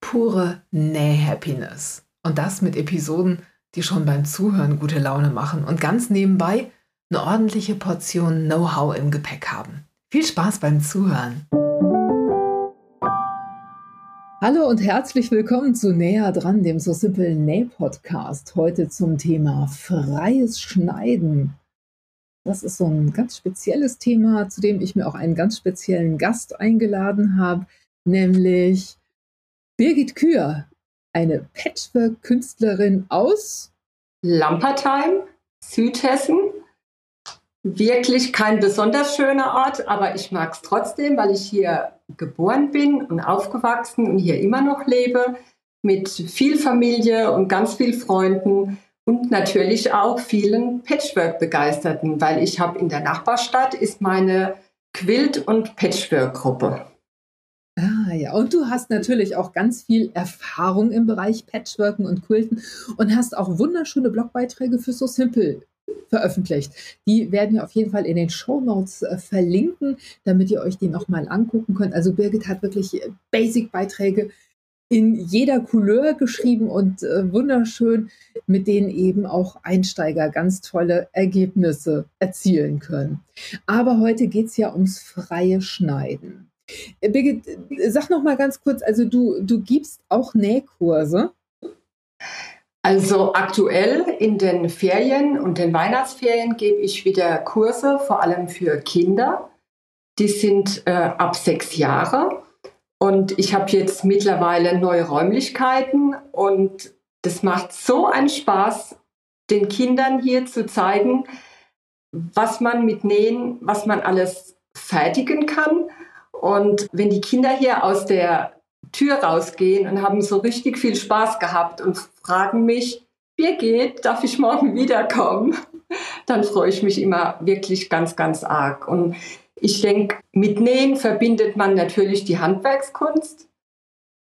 pure Näh-Happiness. Und das mit Episoden, die schon beim Zuhören gute Laune machen und ganz nebenbei eine ordentliche Portion Know-how im Gepäck haben. Viel Spaß beim Zuhören! Hallo und herzlich willkommen zu Näher dran, dem So Simple Näh-Podcast. Heute zum Thema freies Schneiden. Das ist so ein ganz spezielles Thema, zu dem ich mir auch einen ganz speziellen Gast eingeladen habe, nämlich Birgit Kühr, eine Patchwork-Künstlerin aus Lampertheim, Südhessen. Wirklich kein besonders schöner Ort, aber ich mag es trotzdem, weil ich hier geboren bin und aufgewachsen und hier immer noch lebe, mit viel Familie und ganz viel Freunden und natürlich auch vielen Patchwork-Begeisterten, weil ich habe in der Nachbarstadt ist meine Quilt- und Patchwork-Gruppe. Ja, und du hast natürlich auch ganz viel Erfahrung im Bereich Patchworken und Quilten und hast auch wunderschöne Blogbeiträge für So Simple veröffentlicht. Die werden wir auf jeden Fall in den Show Notes äh, verlinken, damit ihr euch die nochmal angucken könnt. Also Birgit hat wirklich äh, Basic-Beiträge in jeder Couleur geschrieben und äh, wunderschön, mit denen eben auch Einsteiger ganz tolle Ergebnisse erzielen können. Aber heute geht es ja ums freie Schneiden. Äh, Birgit, äh, sag noch mal ganz kurz, also du, du gibst auch Nähkurse. Also aktuell in den Ferien und den Weihnachtsferien gebe ich wieder Kurse, vor allem für Kinder. Die sind äh, ab sechs Jahre. Und ich habe jetzt mittlerweile neue Räumlichkeiten und das macht so einen Spaß, den Kindern hier zu zeigen, was man mit Nähen, was man alles fertigen kann. Und wenn die Kinder hier aus der Tür rausgehen und haben so richtig viel Spaß gehabt und fragen mich, wie geht, darf ich morgen wiederkommen? Dann freue ich mich immer wirklich ganz, ganz arg. Und ich denke, mit Nähen verbindet man natürlich die Handwerkskunst,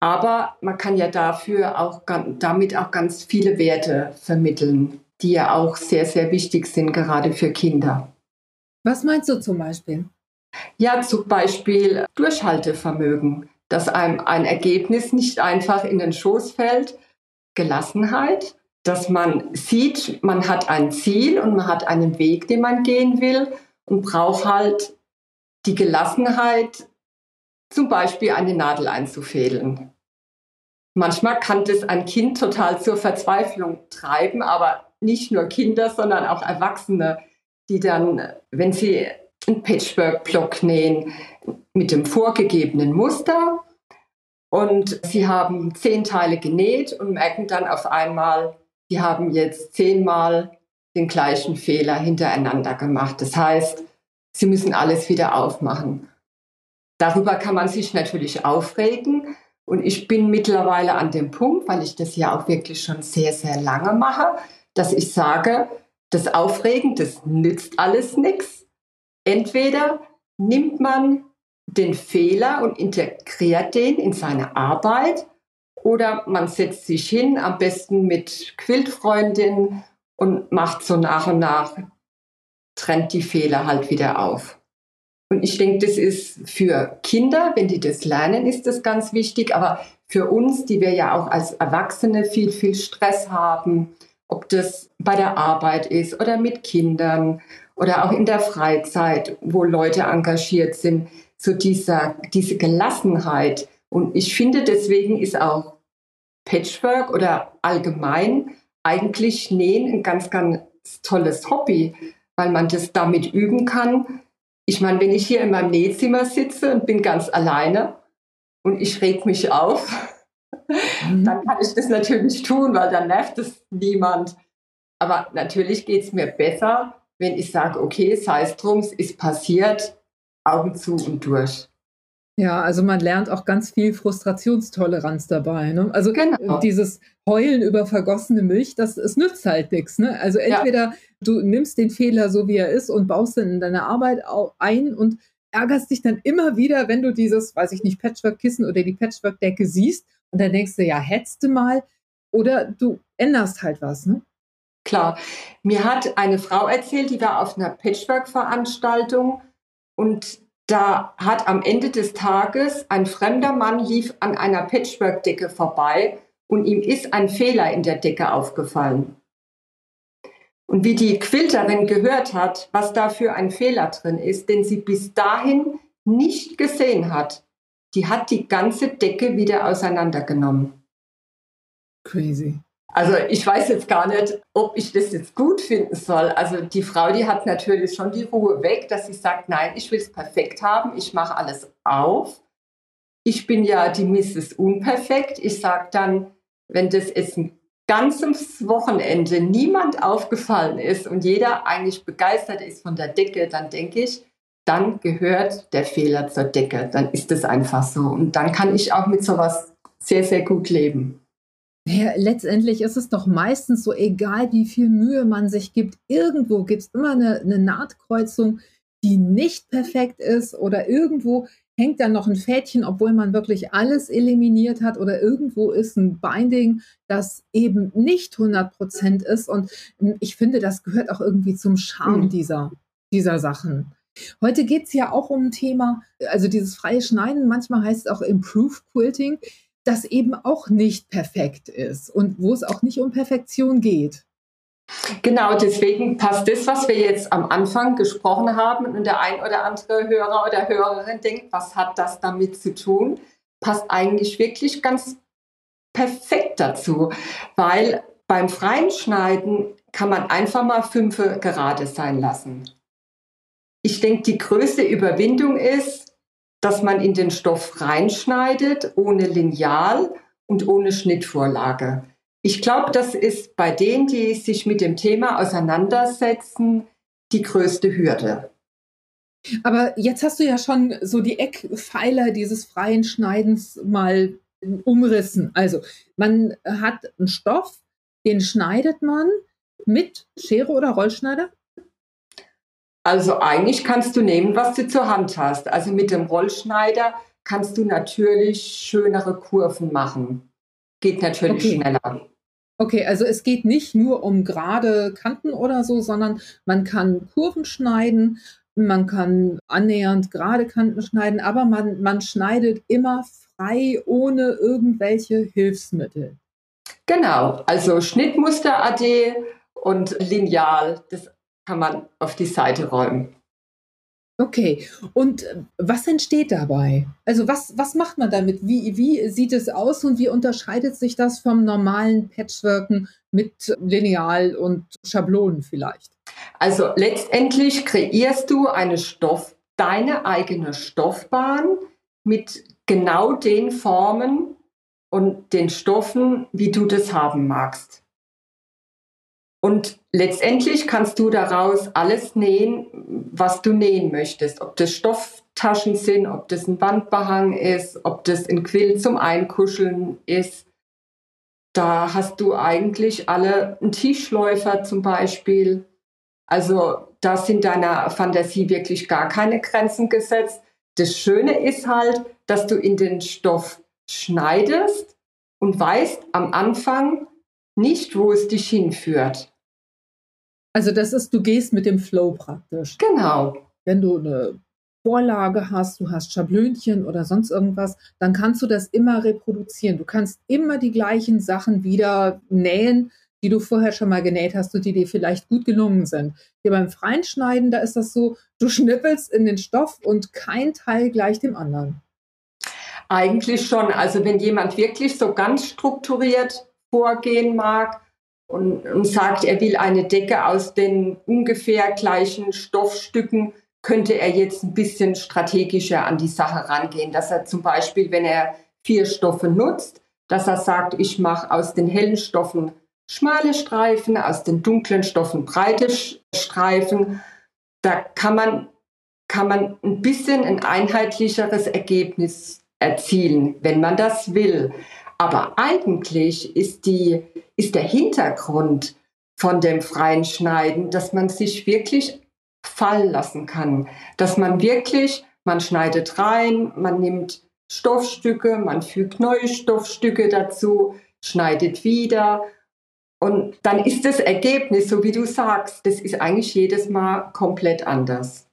aber man kann ja dafür auch damit auch ganz viele Werte vermitteln, die ja auch sehr, sehr wichtig sind, gerade für Kinder. Was meinst du zum Beispiel? Ja, zum Beispiel Durchhaltevermögen, dass einem ein Ergebnis nicht einfach in den Schoß fällt, Gelassenheit, dass man sieht, man hat ein Ziel und man hat einen Weg, den man gehen will und braucht halt die Gelassenheit, zum Beispiel eine Nadel einzufädeln. Manchmal kann das ein Kind total zur Verzweiflung treiben, aber nicht nur Kinder, sondern auch Erwachsene, die dann, wenn sie einen Patchwork-Block nähen mit dem vorgegebenen Muster und sie haben zehn Teile genäht und merken dann auf einmal, sie haben jetzt zehnmal den gleichen Fehler hintereinander gemacht. Das heißt, Sie müssen alles wieder aufmachen. Darüber kann man sich natürlich aufregen. Und ich bin mittlerweile an dem Punkt, weil ich das ja auch wirklich schon sehr, sehr lange mache, dass ich sage, das Aufregen, das nützt alles nichts. Entweder nimmt man den Fehler und integriert den in seine Arbeit oder man setzt sich hin, am besten mit Quiltfreundin und macht so nach und nach trennt die Fehler halt wieder auf. Und ich denke, das ist für Kinder, wenn die das lernen, ist das ganz wichtig. Aber für uns, die wir ja auch als Erwachsene viel, viel Stress haben, ob das bei der Arbeit ist oder mit Kindern oder auch in der Freizeit, wo Leute engagiert sind, so dieser, diese Gelassenheit. Und ich finde, deswegen ist auch Patchwork oder allgemein eigentlich Nähen ein ganz, ganz tolles Hobby, weil man das damit üben kann. Ich meine, wenn ich hier in meinem Nähzimmer sitze und bin ganz alleine und ich reg mich auf, mhm. dann kann ich das natürlich tun, weil dann nervt es niemand. Aber natürlich geht es mir besser, wenn ich sage, okay, sei es drum, es ist passiert, Augen zu und durch. Ja, also man lernt auch ganz viel Frustrationstoleranz dabei. Ne? Also genau. dieses Heulen über vergossene Milch, das es nützt halt nichts. Ne? Also entweder ja. du nimmst den Fehler so wie er ist und baust ihn in deine Arbeit ein und ärgerst dich dann immer wieder, wenn du dieses, weiß ich nicht, Patchwork-Kissen oder die Patchwork-Decke siehst und dann denkst du, ja, hättest du mal. Oder du änderst halt was. Ne? Klar. Mir hat eine Frau erzählt, die war auf einer Patchwork-Veranstaltung und da hat am Ende des Tages ein fremder Mann lief an einer Patchwork-Decke vorbei und ihm ist ein Fehler in der Decke aufgefallen. Und wie die Quilterin gehört hat, was da für ein Fehler drin ist, den sie bis dahin nicht gesehen hat, die hat die ganze Decke wieder auseinandergenommen. Crazy. Also ich weiß jetzt gar nicht, ob ich das jetzt gut finden soll. Also die Frau, die hat natürlich schon die Ruhe weg, dass sie sagt, nein, ich will es perfekt haben, ich mache alles auf. Ich bin ja die Mrs. Unperfekt. Ich sage dann, wenn das jetzt ein ganzes Wochenende niemand aufgefallen ist und jeder eigentlich begeistert ist von der Decke, dann denke ich, dann gehört der Fehler zur Decke. Dann ist es einfach so. Und dann kann ich auch mit sowas sehr, sehr gut leben. Ja, letztendlich ist es doch meistens so, egal wie viel Mühe man sich gibt, irgendwo gibt es immer eine, eine Nahtkreuzung, die nicht perfekt ist oder irgendwo hängt dann noch ein Fädchen, obwohl man wirklich alles eliminiert hat oder irgendwo ist ein Binding, das eben nicht 100 Prozent ist. Und ich finde, das gehört auch irgendwie zum Charme mhm. dieser, dieser Sachen. Heute geht es ja auch um ein Thema, also dieses freie Schneiden, manchmal heißt es auch Improved Quilting das eben auch nicht perfekt ist und wo es auch nicht um Perfektion geht. Genau, deswegen passt das, was wir jetzt am Anfang gesprochen haben und der ein oder andere Hörer oder Hörerin denkt, was hat das damit zu tun, passt eigentlich wirklich ganz perfekt dazu, weil beim freien Schneiden kann man einfach mal fünf gerade sein lassen. Ich denke, die größte Überwindung ist, dass man in den Stoff reinschneidet, ohne Lineal und ohne Schnittvorlage. Ich glaube, das ist bei denen, die sich mit dem Thema auseinandersetzen, die größte Hürde. Aber jetzt hast du ja schon so die Eckpfeiler dieses freien Schneidens mal umrissen. Also man hat einen Stoff, den schneidet man mit Schere oder Rollschneider? Also eigentlich kannst du nehmen, was du zur Hand hast. Also mit dem Rollschneider kannst du natürlich schönere Kurven machen. Geht natürlich okay. schneller. Okay, also es geht nicht nur um gerade Kanten oder so, sondern man kann Kurven schneiden, man kann annähernd gerade Kanten schneiden, aber man, man schneidet immer frei ohne irgendwelche Hilfsmittel. Genau, also Schnittmuster AD und Lineal, das kann man auf die Seite räumen. Okay, und äh, was entsteht dabei? Also was, was macht man damit? Wie, wie sieht es aus und wie unterscheidet sich das vom normalen Patchworken mit Lineal und Schablonen vielleicht? Also letztendlich kreierst du eine Stoff, deine eigene Stoffbahn mit genau den Formen und den Stoffen, wie du das haben magst. Und letztendlich kannst du daraus alles nähen, was du nähen möchtest. Ob das Stofftaschen sind, ob das ein Wandbehang ist, ob das ein Quill zum Einkuscheln ist. Da hast du eigentlich alle, ein Tischläufer zum Beispiel. Also da sind deiner Fantasie wirklich gar keine Grenzen gesetzt. Das Schöne ist halt, dass du in den Stoff schneidest und weißt am Anfang nicht, wo es dich hinführt. Also das ist, du gehst mit dem Flow praktisch. Genau. Wenn du eine Vorlage hast, du hast Schablönchen oder sonst irgendwas, dann kannst du das immer reproduzieren. Du kannst immer die gleichen Sachen wieder nähen, die du vorher schon mal genäht hast und die dir vielleicht gut gelungen sind. Hier beim freien Schneiden, da ist das so, du schnippelst in den Stoff und kein Teil gleich dem anderen. Eigentlich schon. Also wenn jemand wirklich so ganz strukturiert vorgehen mag, und, und sagt, er will eine Decke aus den ungefähr gleichen Stoffstücken, könnte er jetzt ein bisschen strategischer an die Sache rangehen, dass er zum Beispiel, wenn er vier Stoffe nutzt, dass er sagt, ich mache aus den hellen Stoffen schmale Streifen, aus den dunklen Stoffen breite Streifen. Da kann man kann man ein bisschen ein einheitlicheres Ergebnis erzielen, wenn man das will. Aber eigentlich ist, die, ist der Hintergrund von dem freien Schneiden, dass man sich wirklich fallen lassen kann, dass man wirklich, man schneidet rein, man nimmt Stoffstücke, man fügt neue Stoffstücke dazu, schneidet wieder und dann ist das Ergebnis, so wie du sagst, das ist eigentlich jedes Mal komplett anders.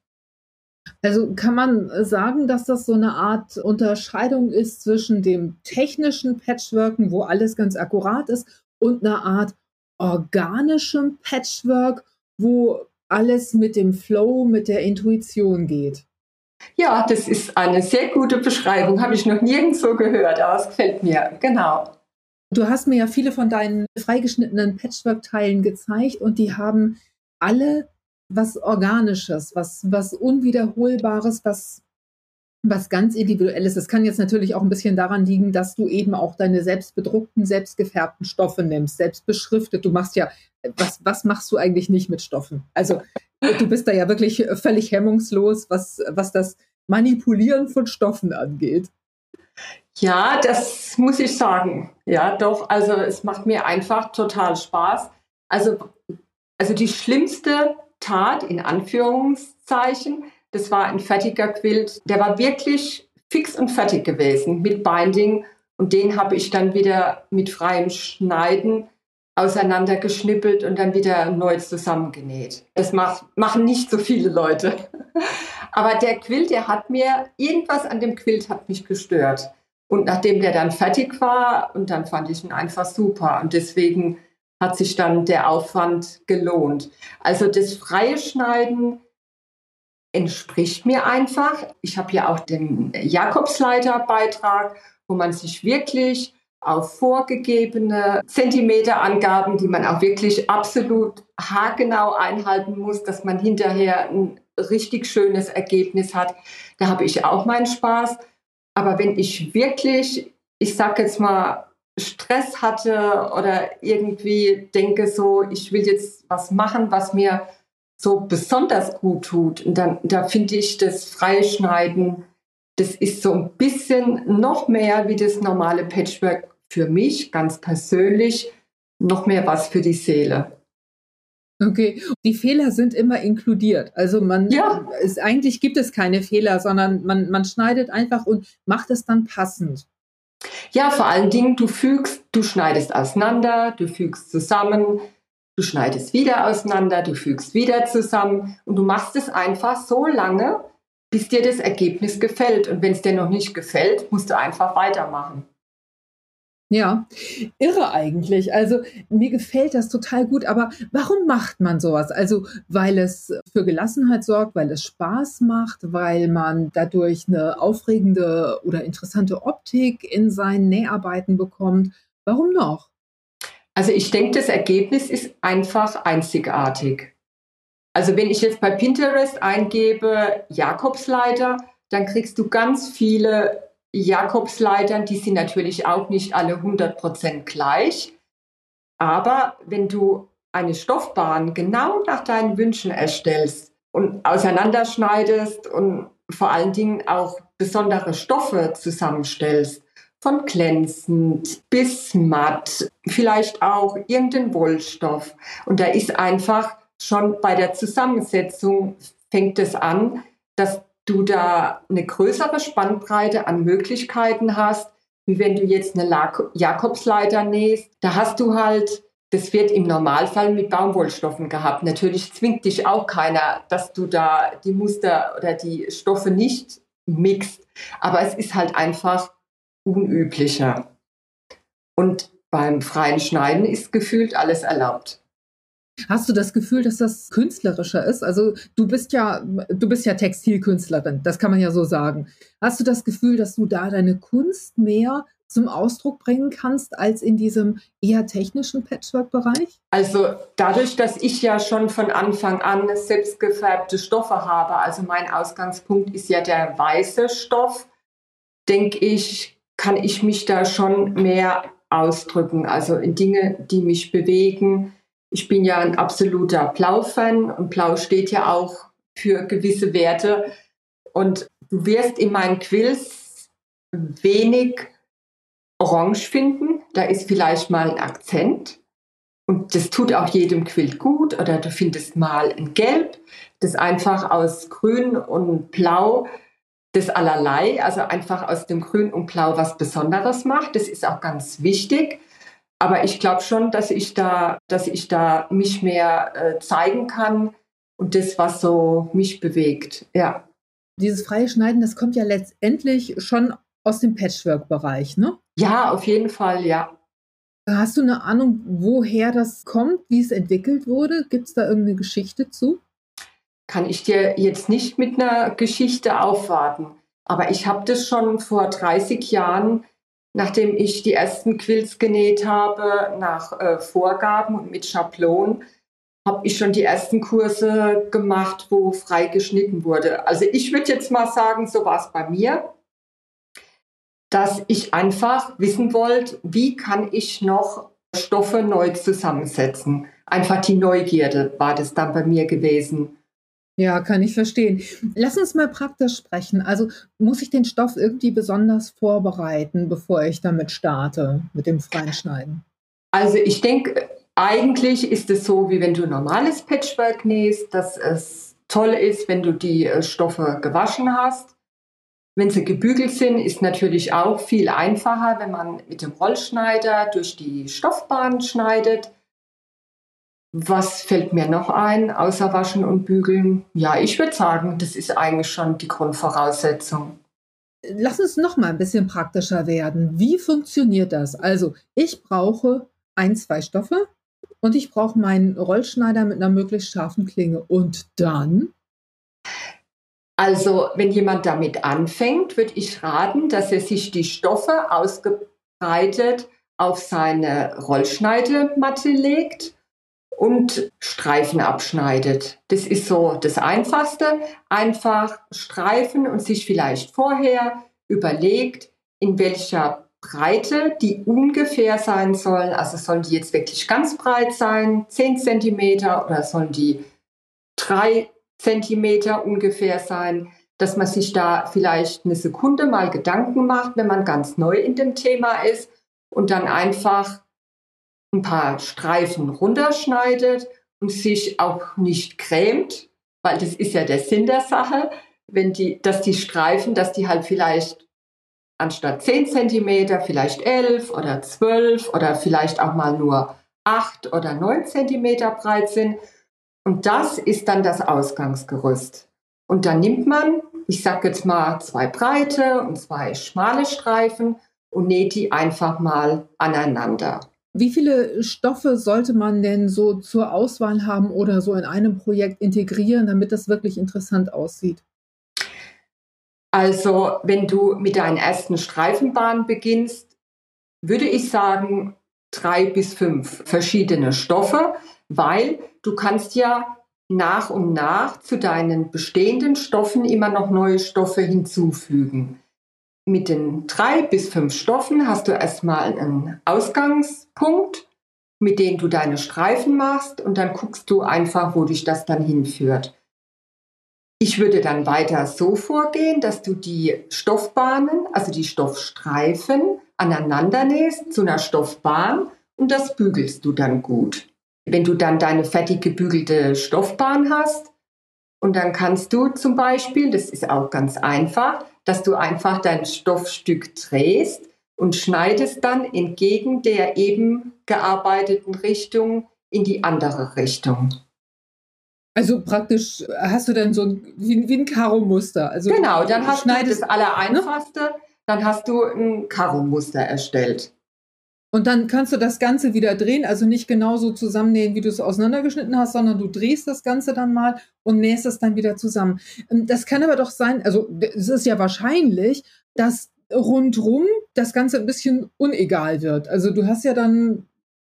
Also kann man sagen, dass das so eine Art Unterscheidung ist zwischen dem technischen Patchworken, wo alles ganz akkurat ist, und einer Art organischem Patchwork, wo alles mit dem Flow, mit der Intuition geht. Ja, das ist eine sehr gute Beschreibung. Habe ich noch nirgends so gehört, aber es gefällt mir. Genau. Du hast mir ja viele von deinen freigeschnittenen Patchwork-Teilen gezeigt und die haben alle was Organisches, was, was Unwiederholbares, was, was ganz Individuelles. Das kann jetzt natürlich auch ein bisschen daran liegen, dass du eben auch deine selbst bedruckten, selbst gefärbten Stoffe nimmst, selbst beschriftet. Du machst ja, was, was machst du eigentlich nicht mit Stoffen? Also du bist da ja wirklich völlig hemmungslos, was, was das Manipulieren von Stoffen angeht. Ja, das muss ich sagen. Ja, doch. Also es macht mir einfach total Spaß. Also, also die schlimmste Tat in Anführungszeichen, das war ein fertiger Quilt. Der war wirklich fix und fertig gewesen mit Binding und den habe ich dann wieder mit freiem Schneiden auseinandergeschnippelt und dann wieder neu zusammengenäht. Das macht, machen nicht so viele Leute. Aber der Quilt, der hat mir, irgendwas an dem Quilt hat mich gestört. Und nachdem der dann fertig war, und dann fand ich ihn einfach super. Und deswegen hat sich dann der Aufwand gelohnt. Also das freie Schneiden entspricht mir einfach. Ich habe ja auch den Jakobsleiterbeitrag, wo man sich wirklich auf vorgegebene Zentimeterangaben, die man auch wirklich absolut haargenau einhalten muss, dass man hinterher ein richtig schönes Ergebnis hat. Da habe ich auch meinen Spaß. Aber wenn ich wirklich, ich sage jetzt mal, Stress hatte oder irgendwie denke so, ich will jetzt was machen, was mir so besonders gut tut, und dann da finde ich das Freischneiden, das ist so ein bisschen noch mehr wie das normale Patchwork für mich ganz persönlich, noch mehr was für die Seele. Okay, die Fehler sind immer inkludiert. Also man ja. ist, eigentlich gibt es keine Fehler, sondern man, man schneidet einfach und macht es dann passend. Ja, vor allen Dingen, du fügst, du schneidest auseinander, du fügst zusammen, du schneidest wieder auseinander, du fügst wieder zusammen und du machst es einfach so lange, bis dir das Ergebnis gefällt. Und wenn es dir noch nicht gefällt, musst du einfach weitermachen. Ja, irre eigentlich. Also mir gefällt das total gut, aber warum macht man sowas? Also weil es für Gelassenheit sorgt, weil es Spaß macht, weil man dadurch eine aufregende oder interessante Optik in seinen Näharbeiten bekommt. Warum noch? Also ich denke, das Ergebnis ist einfach einzigartig. Also wenn ich jetzt bei Pinterest eingebe Jakobsleiter, dann kriegst du ganz viele Jakobsleitern, die sind natürlich auch nicht alle 100% gleich. Aber wenn du eine Stoffbahn genau nach deinen Wünschen erstellst und auseinanderschneidest und vor allen Dingen auch besondere Stoffe zusammenstellst, von glänzend bis matt, vielleicht auch irgendein Wollstoff. Und da ist einfach schon bei der Zusammensetzung fängt es an, dass du da eine größere Spannbreite an Möglichkeiten hast, wie wenn du jetzt eine Jakobsleiter nähst. Da hast du halt, das wird im Normalfall mit Baumwollstoffen gehabt. Natürlich zwingt dich auch keiner, dass du da die Muster oder die Stoffe nicht mixt. Aber es ist halt einfach unüblicher. Und beim freien Schneiden ist gefühlt alles erlaubt. Hast du das Gefühl, dass das künstlerischer ist? Also du bist ja, du bist ja Textilkünstlerin, das kann man ja so sagen. Hast du das Gefühl, dass du da deine Kunst mehr zum Ausdruck bringen kannst als in diesem eher technischen Patchwork-Bereich? Also dadurch, dass ich ja schon von Anfang an selbstgefärbte Stoffe habe, also mein Ausgangspunkt ist ja der weiße Stoff, denke ich, kann ich mich da schon mehr ausdrücken. Also in Dinge, die mich bewegen, ich bin ja ein absoluter Blau-Fan und Blau steht ja auch für gewisse Werte. Und du wirst in meinen Quills wenig Orange finden. Da ist vielleicht mal ein Akzent. Und das tut auch jedem Quilt gut. Oder du findest mal ein Gelb, das einfach aus Grün und Blau das allerlei, also einfach aus dem Grün und Blau was Besonderes macht. Das ist auch ganz wichtig. Aber ich glaube schon, dass ich da, dass ich da mich mehr äh, zeigen kann und das, was so mich bewegt. Ja. Dieses freie Schneiden, das kommt ja letztendlich schon aus dem Patchwork-Bereich, ne? Ja, auf jeden Fall, ja. Hast du eine Ahnung, woher das kommt, wie es entwickelt wurde? Gibt es da irgendeine Geschichte zu? Kann ich dir jetzt nicht mit einer Geschichte aufwarten. Aber ich habe das schon vor 30 Jahren nachdem ich die ersten Quills genäht habe, nach äh, Vorgaben und mit Schablonen, habe ich schon die ersten Kurse gemacht, wo frei geschnitten wurde. Also ich würde jetzt mal sagen, so war es bei mir, dass ich einfach wissen wollte, wie kann ich noch Stoffe neu zusammensetzen. Einfach die Neugierde war das dann bei mir gewesen. Ja, kann ich verstehen. Lass uns mal praktisch sprechen. Also muss ich den Stoff irgendwie besonders vorbereiten, bevor ich damit starte, mit dem freien Schneiden? Also ich denke, eigentlich ist es so, wie wenn du normales Patchwork nähst, dass es toll ist, wenn du die äh, Stoffe gewaschen hast. Wenn sie gebügelt sind, ist natürlich auch viel einfacher, wenn man mit dem Rollschneider durch die Stoffbahn schneidet. Was fällt mir noch ein, außer Waschen und Bügeln? Ja, ich würde sagen, das ist eigentlich schon die Grundvoraussetzung. Lass uns noch mal ein bisschen praktischer werden. Wie funktioniert das? Also, ich brauche ein, zwei Stoffe und ich brauche meinen Rollschneider mit einer möglichst scharfen Klinge. Und dann? Also, wenn jemand damit anfängt, würde ich raten, dass er sich die Stoffe ausgebreitet auf seine Rollschneidematte legt und Streifen abschneidet. Das ist so das Einfachste. Einfach streifen und sich vielleicht vorher überlegt, in welcher Breite die ungefähr sein sollen. Also sollen die jetzt wirklich ganz breit sein, 10 cm oder sollen die 3 cm ungefähr sein, dass man sich da vielleicht eine Sekunde mal Gedanken macht, wenn man ganz neu in dem Thema ist und dann einfach ein paar Streifen runterschneidet und sich auch nicht grämt, weil das ist ja der Sinn der Sache, wenn die, dass die Streifen, dass die halt vielleicht anstatt 10 cm vielleicht 11 oder 12 oder vielleicht auch mal nur 8 oder 9 cm breit sind. Und das ist dann das Ausgangsgerüst. Und dann nimmt man, ich sage jetzt mal, zwei breite und zwei schmale Streifen und näht die einfach mal aneinander. Wie viele Stoffe sollte man denn so zur Auswahl haben oder so in einem Projekt integrieren, damit das wirklich interessant aussieht? Also, wenn du mit deinen ersten Streifenbahnen beginnst, würde ich sagen, drei bis fünf verschiedene Stoffe, weil du kannst ja nach und nach zu deinen bestehenden Stoffen immer noch neue Stoffe hinzufügen mit den drei bis fünf Stoffen hast du erstmal einen Ausgangspunkt, mit dem du deine Streifen machst und dann guckst du einfach, wo dich das dann hinführt. Ich würde dann weiter so vorgehen, dass du die Stoffbahnen, also die Stoffstreifen, aneinander nähst zu einer Stoffbahn und das bügelst du dann gut. Wenn du dann deine fertig gebügelte Stoffbahn hast, und dann kannst du zum Beispiel, das ist auch ganz einfach, dass du einfach dein Stoffstück drehst und schneidest dann entgegen der eben gearbeiteten Richtung in die andere Richtung. Also praktisch hast du dann so ein, wie, wie ein Karo-Muster. Also genau, dann hast du das Allereinfachste, ne? dann hast du ein Karo-Muster erstellt. Und dann kannst du das Ganze wieder drehen, also nicht genauso zusammennähen, wie du es auseinandergeschnitten hast, sondern du drehst das Ganze dann mal und nähst es dann wieder zusammen. Ähm, das kann aber doch sein, also es ist ja wahrscheinlich, dass rundrum das Ganze ein bisschen unegal wird. Also du hast ja dann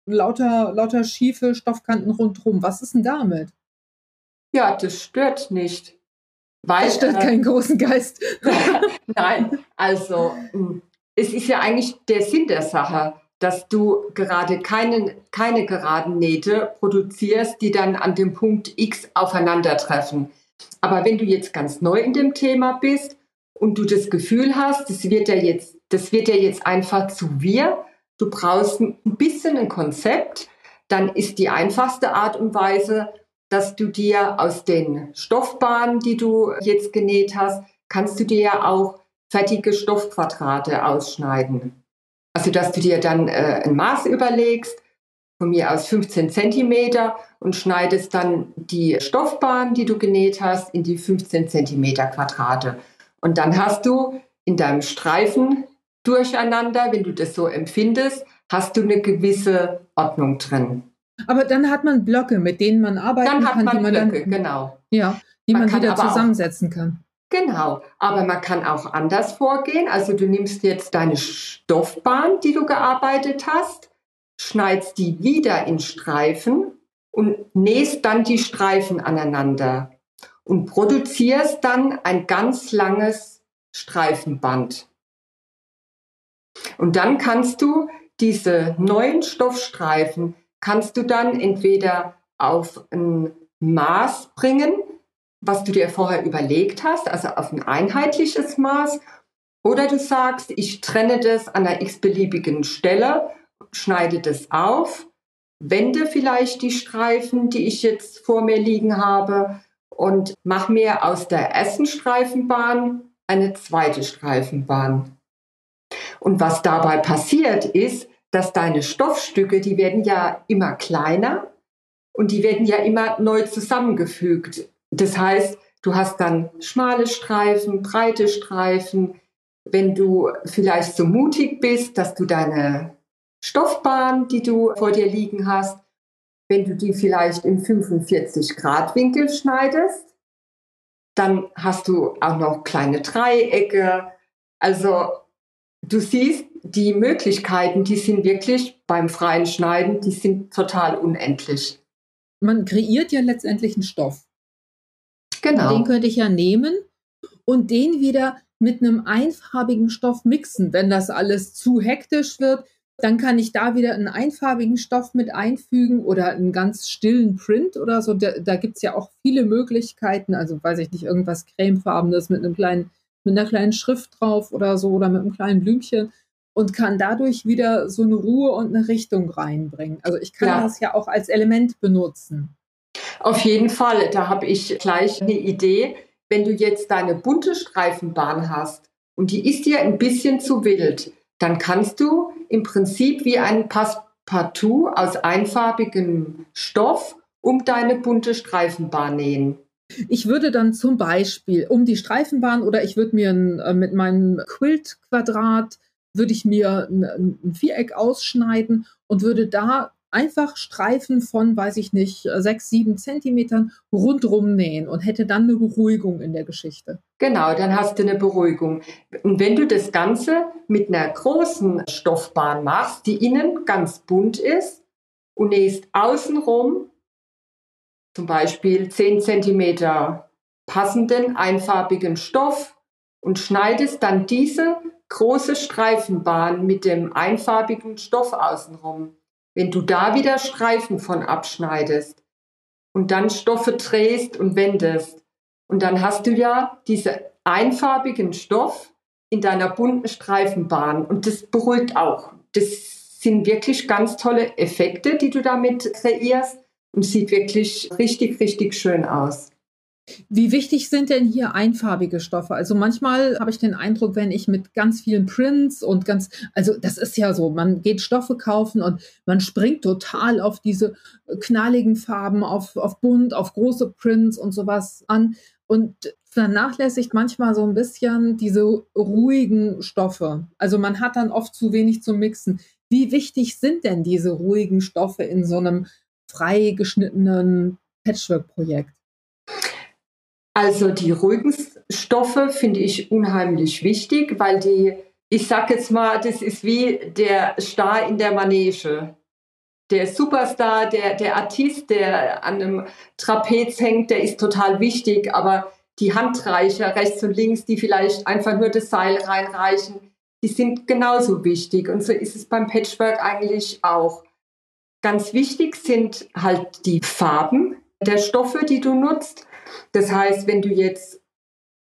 lauter, lauter schiefe Stoffkanten rundrum. Was ist denn damit? Ja, das stört nicht. Weil, das stört äh, keinen großen Geist. Nein, also hm, es ist ja eigentlich der Sinn der Sache dass du gerade keine, keine geraden Nähte produzierst, die dann an dem Punkt X aufeinandertreffen. Aber wenn du jetzt ganz neu in dem Thema bist und du das Gefühl hast, das wird ja jetzt, das wird ja jetzt einfach zu wir, du brauchst ein bisschen ein Konzept, dann ist die einfachste Art und Weise, dass du dir aus den Stoffbahnen, die du jetzt genäht hast, kannst du dir ja auch fertige Stoffquadrate ausschneiden. Also dass du dir dann äh, ein Maß überlegst, von mir aus 15 Zentimeter und schneidest dann die Stoffbahn, die du genäht hast, in die 15 Zentimeter Quadrate. Und dann hast du in deinem Streifen durcheinander, wenn du das so empfindest, hast du eine gewisse Ordnung drin. Aber dann hat man Blöcke, mit denen man arbeiten dann hat kann. Man die man Blöcke, dann, genau. Ja, die man, man wieder zusammensetzen kann. Genau, aber man kann auch anders vorgehen. Also du nimmst jetzt deine Stoffbahn, die du gearbeitet hast, schneidest die wieder in Streifen und nähst dann die Streifen aneinander und produzierst dann ein ganz langes Streifenband. Und dann kannst du diese neuen Stoffstreifen kannst du dann entweder auf ein Maß bringen, was du dir vorher überlegt hast, also auf ein einheitliches Maß, oder du sagst, ich trenne das an einer x-beliebigen Stelle, schneide das auf, wende vielleicht die Streifen, die ich jetzt vor mir liegen habe, und mache mir aus der ersten Streifenbahn eine zweite Streifenbahn. Und was dabei passiert ist, dass deine Stoffstücke, die werden ja immer kleiner und die werden ja immer neu zusammengefügt. Das heißt, du hast dann schmale Streifen, breite Streifen. Wenn du vielleicht so mutig bist, dass du deine Stoffbahn, die du vor dir liegen hast, wenn du die vielleicht im 45 Grad Winkel schneidest, dann hast du auch noch kleine Dreiecke. Also du siehst, die Möglichkeiten, die sind wirklich beim freien Schneiden, die sind total unendlich. Man kreiert ja letztendlich einen Stoff. Genau. Den könnte ich ja nehmen und den wieder mit einem einfarbigen Stoff mixen. Wenn das alles zu hektisch wird, dann kann ich da wieder einen einfarbigen Stoff mit einfügen oder einen ganz stillen Print oder so. Da, da gibt es ja auch viele Möglichkeiten. Also weiß ich nicht, irgendwas cremefarbenes mit einem kleinen, mit einer kleinen Schrift drauf oder so oder mit einem kleinen Blümchen und kann dadurch wieder so eine Ruhe und eine Richtung reinbringen. Also ich kann ja. das ja auch als Element benutzen. Auf jeden Fall, da habe ich gleich eine Idee. Wenn du jetzt deine bunte Streifenbahn hast und die ist dir ein bisschen zu wild, dann kannst du im Prinzip wie ein Passepartout aus einfarbigem Stoff um deine bunte Streifenbahn nähen. Ich würde dann zum Beispiel um die Streifenbahn oder ich würde mir ein, äh, mit meinem Quilt-Quadrat würde ich mir ein, ein Viereck ausschneiden und würde da einfach Streifen von, weiß ich nicht, sechs, sieben Zentimetern rundrum nähen und hätte dann eine Beruhigung in der Geschichte. Genau, dann hast du eine Beruhigung. Und wenn du das Ganze mit einer großen Stoffbahn machst, die innen ganz bunt ist und nähst außenrum zum Beispiel zehn Zentimeter passenden einfarbigen Stoff und schneidest dann diese große Streifenbahn mit dem einfarbigen Stoff außenrum wenn du da wieder Streifen von abschneidest und dann Stoffe drehst und wendest, und dann hast du ja diesen einfarbigen Stoff in deiner bunten Streifenbahn und das beruhigt auch. Das sind wirklich ganz tolle Effekte, die du damit kreierst und sieht wirklich richtig, richtig schön aus. Wie wichtig sind denn hier einfarbige Stoffe? Also manchmal habe ich den Eindruck, wenn ich mit ganz vielen Prints und ganz, also das ist ja so, man geht Stoffe kaufen und man springt total auf diese knalligen Farben, auf, auf bunt, auf große Prints und sowas an und vernachlässigt manchmal so ein bisschen diese ruhigen Stoffe. Also man hat dann oft zu wenig zum Mixen. Wie wichtig sind denn diese ruhigen Stoffe in so einem frei geschnittenen Patchwork-Projekt? Also die ruhigen finde ich unheimlich wichtig, weil die, ich sage jetzt mal, das ist wie der Star in der Manege. Der Superstar, der, der Artist, der an einem Trapez hängt, der ist total wichtig, aber die Handreicher rechts und links, die vielleicht einfach nur das Seil reinreichen, die sind genauso wichtig. Und so ist es beim Patchwork eigentlich auch. Ganz wichtig sind halt die Farben der Stoffe, die du nutzt. Das heißt, wenn du jetzt,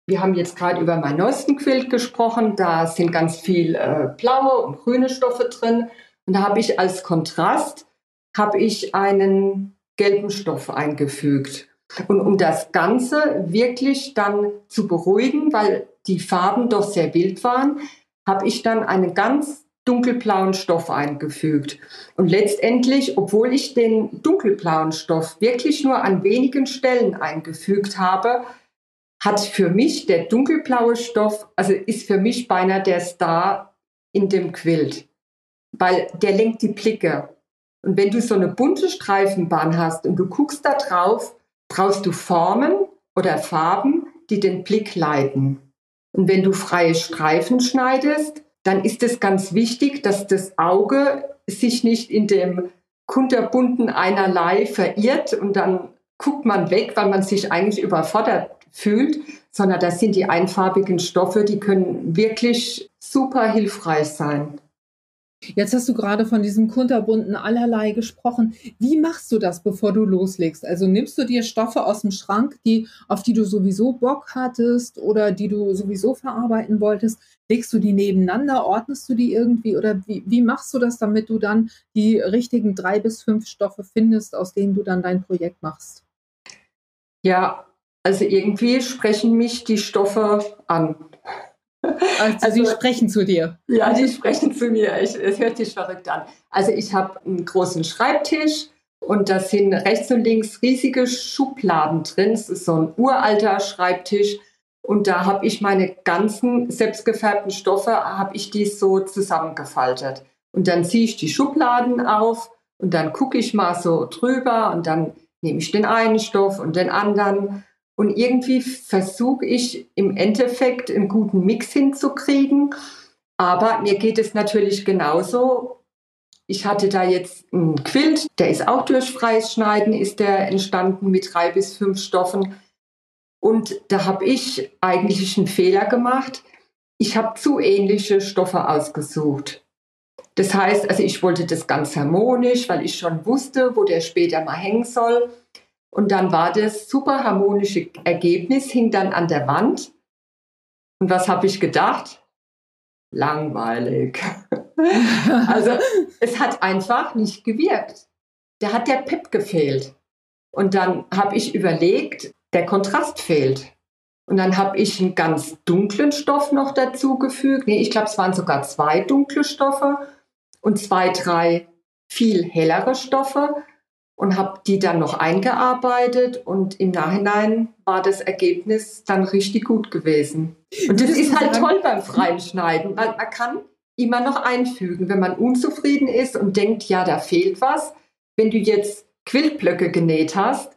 wir haben jetzt gerade über meinen neuesten Quilt gesprochen, da sind ganz viel äh, blaue und grüne Stoffe drin. Und da habe ich als Kontrast, habe ich einen gelben Stoff eingefügt. Und um das Ganze wirklich dann zu beruhigen, weil die Farben doch sehr wild waren, habe ich dann einen ganz dunkelblauen Stoff eingefügt. Und letztendlich, obwohl ich den dunkelblauen Stoff wirklich nur an wenigen Stellen eingefügt habe, hat für mich der dunkelblaue Stoff, also ist für mich beinahe der Star in dem Quilt, weil der lenkt die Blicke. Und wenn du so eine bunte Streifenbahn hast und du guckst da drauf, brauchst du Formen oder Farben, die den Blick leiten. Und wenn du freie Streifen schneidest, dann ist es ganz wichtig, dass das Auge sich nicht in dem kunterbunten einerlei verirrt und dann guckt man weg, weil man sich eigentlich überfordert fühlt, sondern das sind die einfarbigen Stoffe, die können wirklich super hilfreich sein. Jetzt hast du gerade von diesem kunterbunten Allerlei gesprochen. Wie machst du das, bevor du loslegst? Also nimmst du dir Stoffe aus dem Schrank, die, auf die du sowieso Bock hattest oder die du sowieso verarbeiten wolltest? Legst du die nebeneinander? Ordnest du die irgendwie? Oder wie, wie machst du das, damit du dann die richtigen drei bis fünf Stoffe findest, aus denen du dann dein Projekt machst? Ja, also irgendwie sprechen mich die Stoffe an. Also, also die sprechen zu dir. Ja, die sprechen zu mir. es hört sich verrückt an. Also ich habe einen großen Schreibtisch und da sind rechts und links riesige Schubladen drin. Es ist so ein uralter Schreibtisch. Und da habe ich meine ganzen selbstgefärbten Stoffe, habe ich die so zusammengefaltet. Und dann ziehe ich die Schubladen auf und dann gucke ich mal so drüber und dann nehme ich den einen Stoff und den anderen und irgendwie versuche ich im Endeffekt einen guten Mix hinzukriegen. Aber mir geht es natürlich genauso. Ich hatte da jetzt einen Quilt, der ist auch durch freies Schneiden, ist der entstanden mit drei bis fünf Stoffen. Und da habe ich eigentlich einen Fehler gemacht. Ich habe zu ähnliche Stoffe ausgesucht. Das heißt, also ich wollte das ganz harmonisch, weil ich schon wusste, wo der später mal hängen soll. Und dann war das super harmonische Ergebnis, hing dann an der Wand. Und was habe ich gedacht? Langweilig. also es hat einfach nicht gewirkt. Da hat der Pep gefehlt. Und dann habe ich überlegt, der Kontrast fehlt. Und dann habe ich einen ganz dunklen Stoff noch dazugefügt. Nee, ich glaube, es waren sogar zwei dunkle Stoffe und zwei, drei viel hellere Stoffe und habe die dann noch eingearbeitet und im Nachhinein war das Ergebnis dann richtig gut gewesen. Und das ist halt toll beim freien Schneiden, weil man kann immer noch einfügen, wenn man unzufrieden ist und denkt, ja, da fehlt was. Wenn du jetzt Quiltblöcke genäht hast,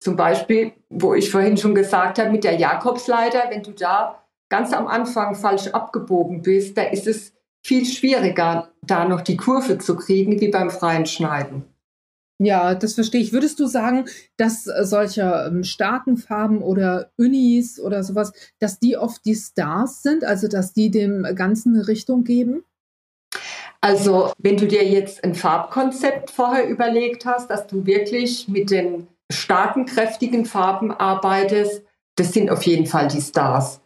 zum Beispiel, wo ich vorhin schon gesagt habe, mit der Jakobsleiter, wenn du da ganz am Anfang falsch abgebogen bist, da ist es viel schwieriger, da noch die Kurve zu kriegen, wie beim freien Schneiden. Ja, das verstehe ich. Würdest du sagen, dass solche ähm, starken Farben oder Unis oder sowas, dass die oft die Stars sind, also dass die dem Ganzen eine Richtung geben? Also, wenn du dir jetzt ein Farbkonzept vorher überlegt hast, dass du wirklich mit den starken, kräftigen Farben arbeitest, das sind auf jeden Fall die Stars.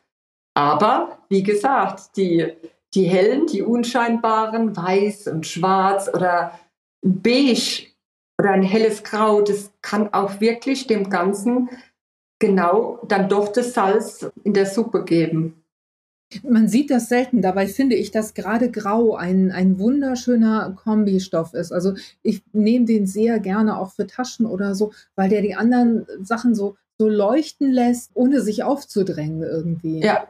Aber, wie gesagt, die, die hellen, die unscheinbaren, weiß und schwarz oder beige, oder ein helles Grau, das kann auch wirklich dem Ganzen genau dann doch das Salz in der Suppe geben. Man sieht das selten, dabei finde ich, dass gerade Grau ein, ein wunderschöner Kombistoff ist. Also ich nehme den sehr gerne auch für Taschen oder so, weil der die anderen Sachen so, so leuchten lässt, ohne sich aufzudrängen irgendwie. Ja.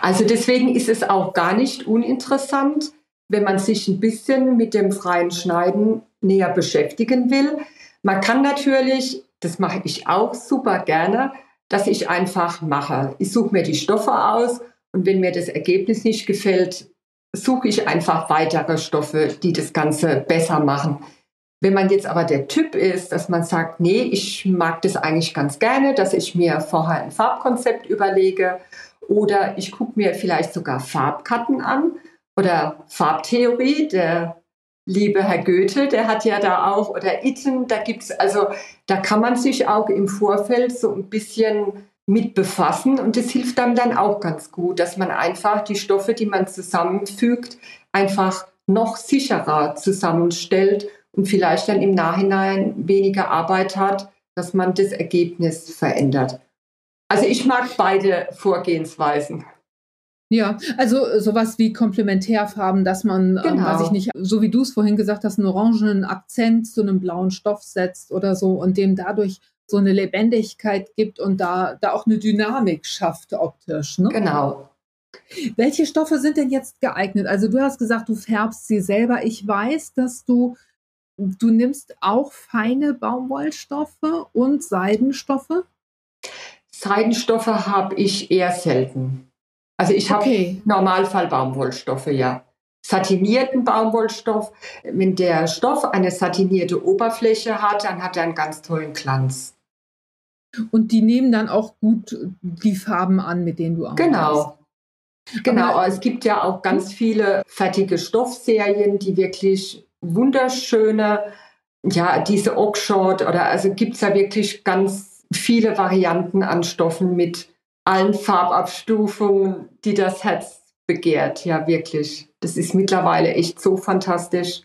Also deswegen ist es auch gar nicht uninteressant, wenn man sich ein bisschen mit dem freien Schneiden näher beschäftigen will. Man kann natürlich, das mache ich auch super gerne, dass ich einfach mache. Ich suche mir die Stoffe aus und wenn mir das Ergebnis nicht gefällt, suche ich einfach weitere Stoffe, die das Ganze besser machen. Wenn man jetzt aber der Typ ist, dass man sagt, nee, ich mag das eigentlich ganz gerne, dass ich mir vorher ein Farbkonzept überlege oder ich gucke mir vielleicht sogar Farbkarten an oder Farbtheorie. Der liebe Herr Goethe, der hat ja da auch, oder Itten, da gibt's also, da kann man sich auch im Vorfeld so ein bisschen mit befassen und das hilft einem dann auch ganz gut, dass man einfach die Stoffe, die man zusammenfügt, einfach noch sicherer zusammenstellt und vielleicht dann im Nachhinein weniger Arbeit hat, dass man das Ergebnis verändert. Also ich mag beide Vorgehensweisen. Ja, also sowas wie Komplementärfarben, dass man, genau. ähm, weiß ich nicht, so wie du es vorhin gesagt hast, einen orangenen Akzent zu einem blauen Stoff setzt oder so und dem dadurch so eine Lebendigkeit gibt und da, da auch eine Dynamik schafft optisch. Ne? Genau. Welche Stoffe sind denn jetzt geeignet? Also du hast gesagt, du färbst sie selber. Ich weiß, dass du, du nimmst auch feine Baumwollstoffe und Seidenstoffe. Seidenstoffe habe ich eher selten. Also ich habe okay. Normalfall Baumwollstoffe, ja. Satinierten Baumwollstoff. Wenn der Stoff eine satinierte Oberfläche hat, dann hat er einen ganz tollen Glanz. Und die nehmen dann auch gut die Farben an, mit denen du arbeitest. Genau. Genau, Aber es gibt ja auch ganz viele fertige Stoffserien, die wirklich wunderschöne, ja, diese Oakshot oder also gibt es ja wirklich ganz viele Varianten an Stoffen mit allen Farbabstufungen, die das Herz begehrt. Ja, wirklich. Das ist mittlerweile echt so fantastisch.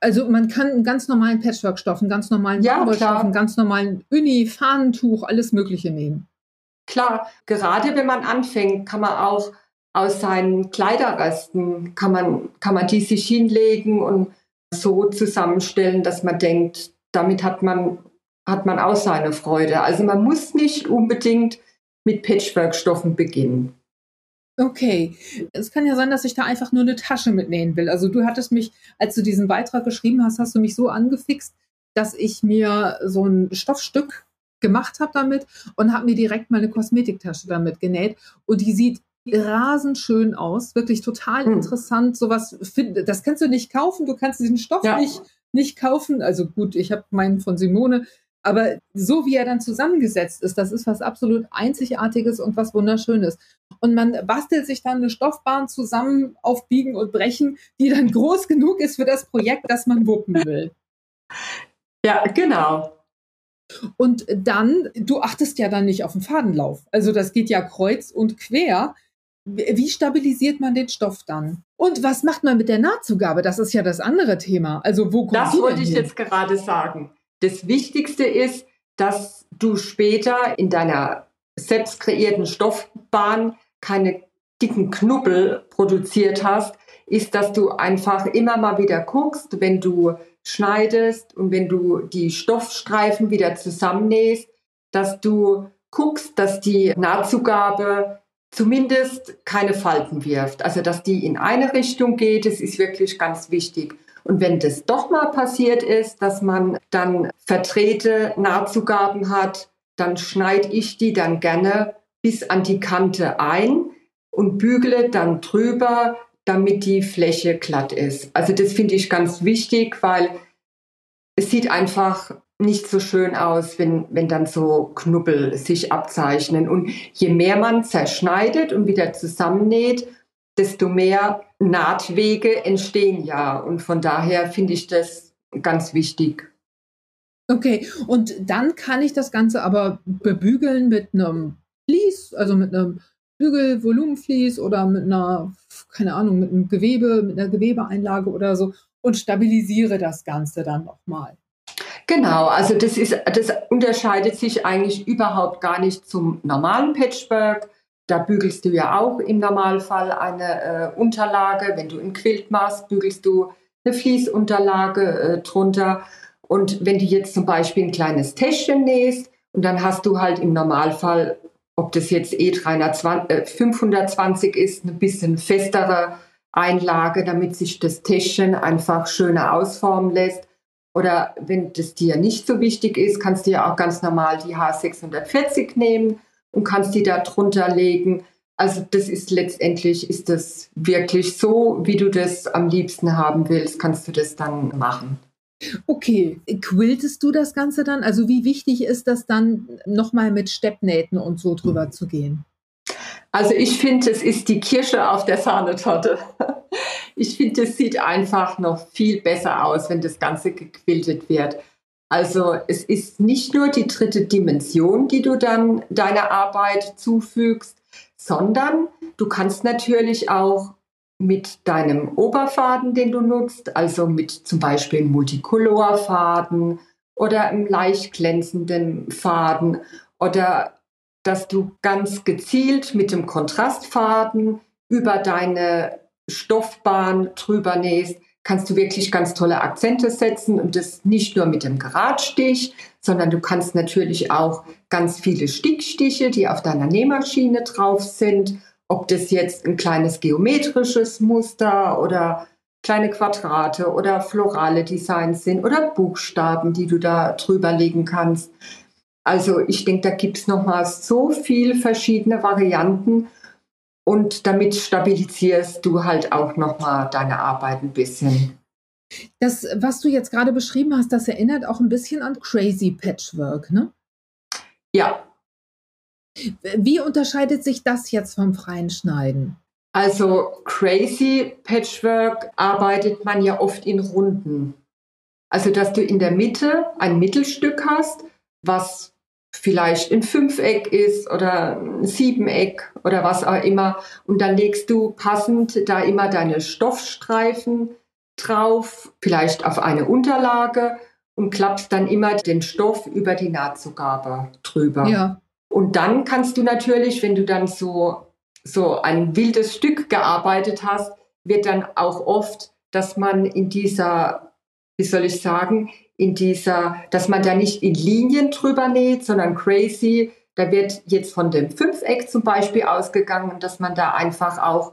Also man kann einen ganz normalen Patchwork-Stoff, einen ganz normalen ja, Stoff, einen ganz normalen Uni, Fahnentuch, alles Mögliche nehmen. Klar, gerade wenn man anfängt, kann man auch aus seinen Kleiderresten, kann man, kann man die sich hinlegen und so zusammenstellen, dass man denkt, damit hat man, hat man auch seine Freude. Also man muss nicht unbedingt mit Patchwork-Stoffen beginnen. Okay, es kann ja sein, dass ich da einfach nur eine Tasche mitnähen will. Also du hattest mich, als du diesen Beitrag geschrieben hast, hast du mich so angefixt, dass ich mir so ein Stoffstück gemacht habe damit und habe mir direkt meine Kosmetiktasche damit genäht. Und die sieht rasend schön aus, wirklich total hm. interessant. Sowas, das kannst du nicht kaufen, du kannst diesen Stoff ja. nicht, nicht kaufen. Also gut, ich habe meinen von Simone, aber so wie er dann zusammengesetzt ist, das ist was absolut Einzigartiges und was Wunderschönes. Und man bastelt sich dann eine Stoffbahn zusammen auf Biegen und Brechen, die dann groß genug ist für das Projekt, das man wuppen will. Ja, genau. Und dann, du achtest ja dann nicht auf den Fadenlauf. Also das geht ja kreuz und quer. Wie stabilisiert man den Stoff dann? Und was macht man mit der Nahtzugabe? Das ist ja das andere Thema. Also wo kommt Das wollte ich hin? jetzt gerade sagen. Das Wichtigste ist, dass du später in deiner selbst kreierten Stoffbahn keine dicken Knubbel produziert hast, ist, dass du einfach immer mal wieder guckst, wenn du schneidest und wenn du die Stoffstreifen wieder zusammennähst, dass du guckst, dass die Nahtzugabe zumindest keine Falten wirft. Also, dass die in eine Richtung geht, das ist wirklich ganz wichtig. Und wenn das doch mal passiert ist, dass man dann verdrehte Nahtzugaben hat, dann schneide ich die dann gerne bis an die Kante ein und bügele dann drüber, damit die Fläche glatt ist. Also das finde ich ganz wichtig, weil es sieht einfach nicht so schön aus, wenn, wenn dann so Knubbel sich abzeichnen. Und je mehr man zerschneidet und wieder zusammennäht, desto mehr Nahtwege entstehen ja. Und von daher finde ich das ganz wichtig. Okay, und dann kann ich das Ganze aber bebügeln mit einem Vlies, also mit einem Bügelvolumenvlies oder mit einer, keine Ahnung, mit einem Gewebe, mit einer Gewebeeinlage oder so und stabilisiere das Ganze dann nochmal. Genau, also das ist, das unterscheidet sich eigentlich überhaupt gar nicht zum normalen Patchwork. Da bügelst du ja auch im Normalfall eine äh, Unterlage. Wenn du ein Quilt machst, bügelst du eine Fließunterlage äh, drunter. Und wenn du jetzt zum Beispiel ein kleines Täschchen nähst und dann hast du halt im Normalfall, ob das jetzt E320, äh, 520 ist, eine bisschen festere Einlage, damit sich das Täschchen einfach schöner ausformen lässt. Oder wenn das dir nicht so wichtig ist, kannst du ja auch ganz normal die H640 nehmen und kannst die da drunter legen. Also das ist letztendlich, ist das wirklich so, wie du das am liebsten haben willst, kannst du das dann machen. Okay, quiltest du das Ganze dann? Also wie wichtig ist das dann, nochmal mit Steppnähten und so drüber zu gehen? Also ich finde, es ist die Kirsche auf der Sahnetorte. Ich finde, es sieht einfach noch viel besser aus, wenn das Ganze gequiltet wird. Also es ist nicht nur die dritte Dimension, die du dann deiner Arbeit zufügst, sondern du kannst natürlich auch mit deinem Oberfaden, den du nutzt, also mit zum Beispiel Multicolorfaden oder einem leicht glänzenden Faden oder dass du ganz gezielt mit dem Kontrastfaden über deine Stoffbahn drüber nähst, kannst du wirklich ganz tolle Akzente setzen und das nicht nur mit dem Geradstich, sondern du kannst natürlich auch ganz viele Stickstiche, die auf deiner Nähmaschine drauf sind, ob das jetzt ein kleines geometrisches Muster oder kleine Quadrate oder florale Designs sind oder Buchstaben, die du da drüber legen kannst. Also ich denke, da gibt es nochmal so viele verschiedene Varianten und damit stabilisierst du halt auch nochmal deine Arbeit ein bisschen. Das, was du jetzt gerade beschrieben hast, das erinnert auch ein bisschen an Crazy Patchwork, ne? Ja. Wie unterscheidet sich das jetzt vom freien Schneiden? Also Crazy Patchwork arbeitet man ja oft in Runden. Also dass du in der Mitte ein Mittelstück hast, was vielleicht ein Fünfeck ist oder ein Siebeneck oder was auch immer. Und dann legst du passend da immer deine Stoffstreifen drauf, vielleicht auf eine Unterlage und klappst dann immer den Stoff über die Nahtzugabe drüber. Ja. Und dann kannst du natürlich, wenn du dann so, so ein wildes Stück gearbeitet hast, wird dann auch oft, dass man in dieser, wie soll ich sagen, in dieser, dass man da nicht in Linien drüber näht, sondern crazy. Da wird jetzt von dem Fünfeck zum Beispiel ausgegangen, dass man da einfach auch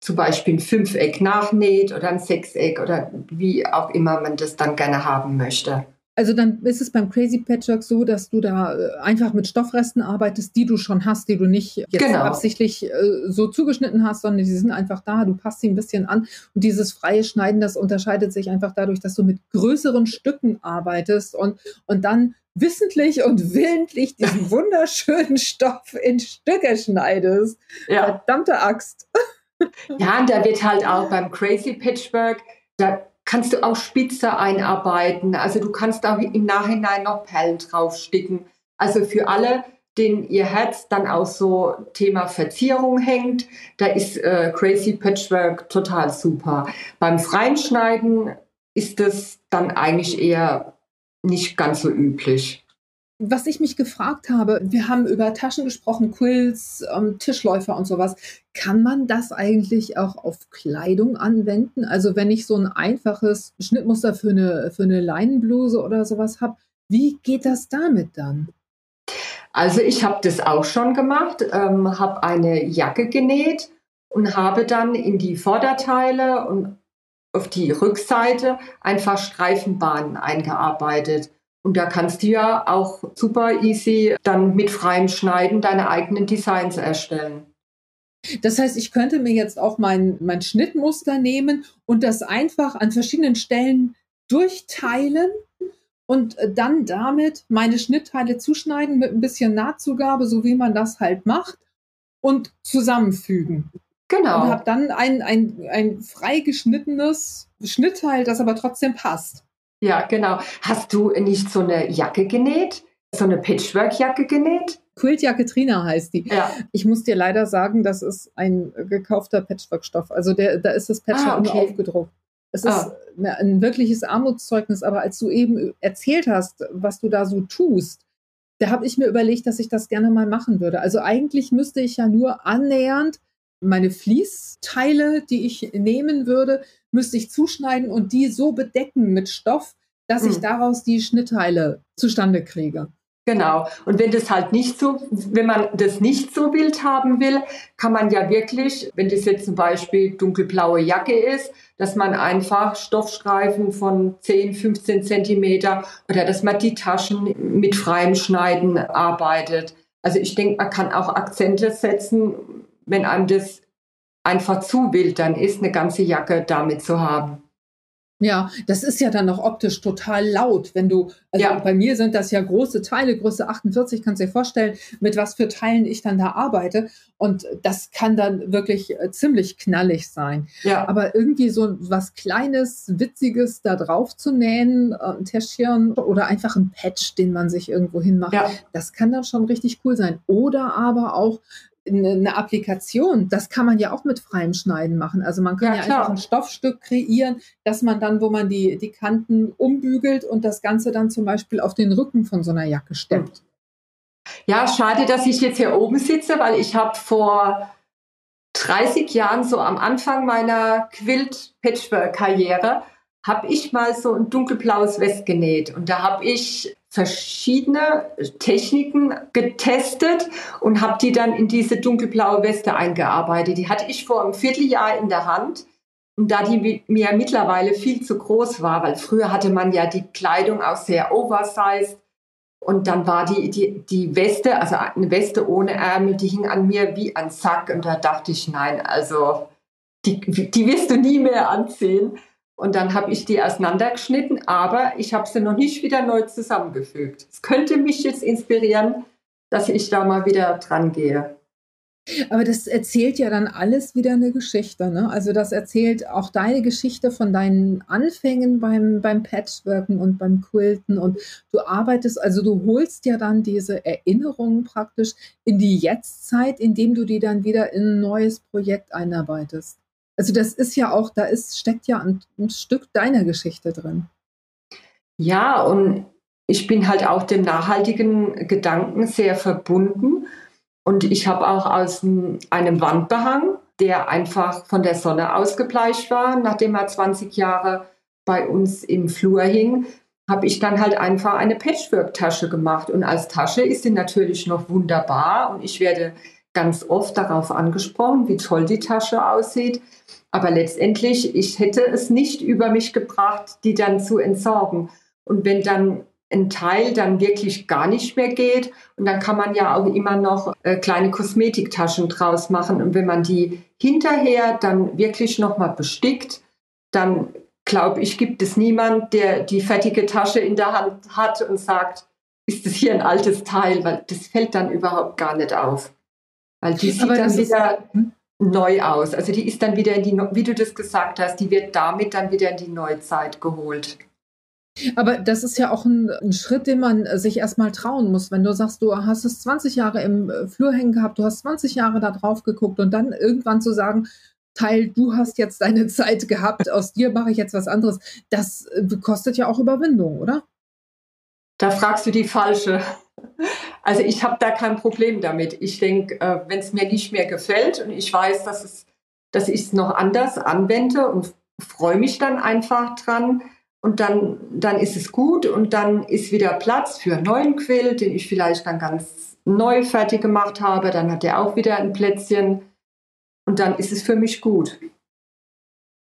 zum Beispiel ein Fünfeck nachnäht oder ein Sechseck oder wie auch immer man das dann gerne haben möchte. Also dann ist es beim Crazy Patchwork so, dass du da äh, einfach mit Stoffresten arbeitest, die du schon hast, die du nicht jetzt genau. absichtlich äh, so zugeschnitten hast, sondern die sind einfach da, du passt sie ein bisschen an. Und dieses freie Schneiden, das unterscheidet sich einfach dadurch, dass du mit größeren Stücken arbeitest und, und dann wissentlich und willentlich diesen wunderschönen Stoff in Stücke schneidest. Ja. Verdammte Axt. Ja, und da wird halt auch beim Crazy Patchwork, da kannst du auch spitzer einarbeiten. Also du kannst auch im Nachhinein noch Perlen draufsticken. Also für alle, denen ihr Herz dann auch so Thema Verzierung hängt, da ist äh, Crazy Patchwork total super. Beim freien Schneiden ist es dann eigentlich eher nicht ganz so üblich. Was ich mich gefragt habe, wir haben über Taschen gesprochen, Quills, ähm, Tischläufer und sowas. Kann man das eigentlich auch auf Kleidung anwenden? Also wenn ich so ein einfaches Schnittmuster für eine, für eine Leinenbluse oder sowas habe, wie geht das damit dann? Also ich habe das auch schon gemacht, ähm, habe eine Jacke genäht und habe dann in die Vorderteile und auf die Rückseite einfach Streifenbahnen eingearbeitet. Und da kannst du ja auch super easy dann mit freiem Schneiden deine eigenen Designs erstellen. Das heißt, ich könnte mir jetzt auch mein, mein Schnittmuster nehmen und das einfach an verschiedenen Stellen durchteilen und dann damit meine Schnittteile zuschneiden mit ein bisschen Nahtzugabe, so wie man das halt macht, und zusammenfügen. Genau. Und habe dann ein, ein, ein frei geschnittenes Schnittteil, das aber trotzdem passt. Ja, genau. Hast du nicht so eine Jacke genäht? So eine Patchwork-Jacke genäht? Quiltjacke Trina heißt die. Ja. Ich muss dir leider sagen, das ist ein gekaufter Patchwork-Stoff. Also der, da ist das Patchwork ah, okay. nur aufgedruckt. Es ah. ist ein wirkliches Armutszeugnis, aber als du eben erzählt hast, was du da so tust, da habe ich mir überlegt, dass ich das gerne mal machen würde. Also eigentlich müsste ich ja nur annähernd meine Fließteile, die ich nehmen würde, müsste ich zuschneiden und die so bedecken mit Stoff, dass mhm. ich daraus die Schnittteile zustande kriege. Genau. Und wenn das halt nicht so, wenn man das nicht so wild haben will, kann man ja wirklich, wenn das jetzt zum Beispiel dunkelblaue Jacke ist, dass man einfach Stoffstreifen von 10, 15 Zentimeter oder dass man die Taschen mit freiem Schneiden arbeitet. Also ich denke, man kann auch Akzente setzen, wenn einem das einfach zu wild dann ist, eine ganze Jacke damit zu haben. Ja, das ist ja dann noch optisch total laut, wenn du, also ja. bei mir sind das ja große Teile, Größe 48, kannst du dir vorstellen, mit was für Teilen ich dann da arbeite. Und das kann dann wirklich äh, ziemlich knallig sein. Ja. Aber irgendwie so was Kleines, Witziges da drauf zu nähen, äh, ein Täschchen oder einfach ein Patch, den man sich irgendwo hinmacht, ja. das kann dann schon richtig cool sein. Oder aber auch eine Applikation, das kann man ja auch mit freiem Schneiden machen. Also man kann ja, ja einfach ein Stoffstück kreieren, dass man dann, wo man die, die Kanten umbügelt und das Ganze dann zum Beispiel auf den Rücken von so einer Jacke steckt. Ja, schade, dass ich jetzt hier oben sitze, weil ich habe vor 30 Jahren, so am Anfang meiner Quilt-Patchwork-Karriere, habe ich mal so ein dunkelblaues West genäht. Und da habe ich verschiedene Techniken getestet und habe die dann in diese dunkelblaue Weste eingearbeitet. Die hatte ich vor einem Vierteljahr in der Hand. Und da die mir mittlerweile viel zu groß war, weil früher hatte man ja die Kleidung auch sehr oversized. Und dann war die, die, die Weste, also eine Weste ohne Ärmel, die hing an mir wie ein Sack. Und da dachte ich, nein, also die, die wirst du nie mehr anziehen. Und dann habe ich die auseinandergeschnitten, aber ich habe sie noch nicht wieder neu zusammengefügt. Es könnte mich jetzt inspirieren, dass ich da mal wieder dran gehe. Aber das erzählt ja dann alles wieder eine Geschichte. Ne? Also das erzählt auch deine Geschichte von deinen Anfängen beim, beim Patchworken und beim Quilten. Und du arbeitest, also du holst ja dann diese Erinnerungen praktisch in die Jetztzeit, indem du die dann wieder in ein neues Projekt einarbeitest. Also das ist ja auch, da ist, steckt ja ein, ein Stück deiner Geschichte drin. Ja, und ich bin halt auch dem nachhaltigen Gedanken sehr verbunden. Und ich habe auch aus einem Wandbehang, der einfach von der Sonne ausgebleicht war, nachdem er 20 Jahre bei uns im Flur hing, habe ich dann halt einfach eine Patchwork-Tasche gemacht. Und als Tasche ist sie natürlich noch wunderbar. Und ich werde ganz oft darauf angesprochen, wie toll die Tasche aussieht. Aber letztendlich, ich hätte es nicht über mich gebracht, die dann zu entsorgen. Und wenn dann ein Teil dann wirklich gar nicht mehr geht, und dann kann man ja auch immer noch äh, kleine Kosmetiktaschen draus machen. Und wenn man die hinterher dann wirklich nochmal bestickt, dann glaube ich, gibt es niemand, der die fertige Tasche in der Hand hat und sagt, ist das hier ein altes Teil, weil das fällt dann überhaupt gar nicht auf. Weil die sieht Aber dann wieder, hm? neu aus. Also die ist dann wieder in die, wie du das gesagt hast, die wird damit dann wieder in die Neuzeit geholt. Aber das ist ja auch ein, ein, Schritt, den man sich erstmal trauen muss. Wenn du sagst, du hast es 20 Jahre im äh, Flur hängen gehabt, du hast 20 Jahre da drauf geguckt und dann irgendwann zu sagen, Teil, du hast jetzt deine Zeit gehabt, aus dir mache ich jetzt was anderes, das äh, kostet ja auch Überwindung, oder? Da fragst du die falsche. Also ich habe da kein Problem damit. Ich denke, äh, wenn es mir nicht mehr gefällt und ich weiß, dass, es, dass ich es noch anders anwende und freue mich dann einfach dran und dann, dann ist es gut und dann ist wieder Platz für einen neuen Quill, den ich vielleicht dann ganz neu fertig gemacht habe. Dann hat er auch wieder ein Plätzchen und dann ist es für mich gut.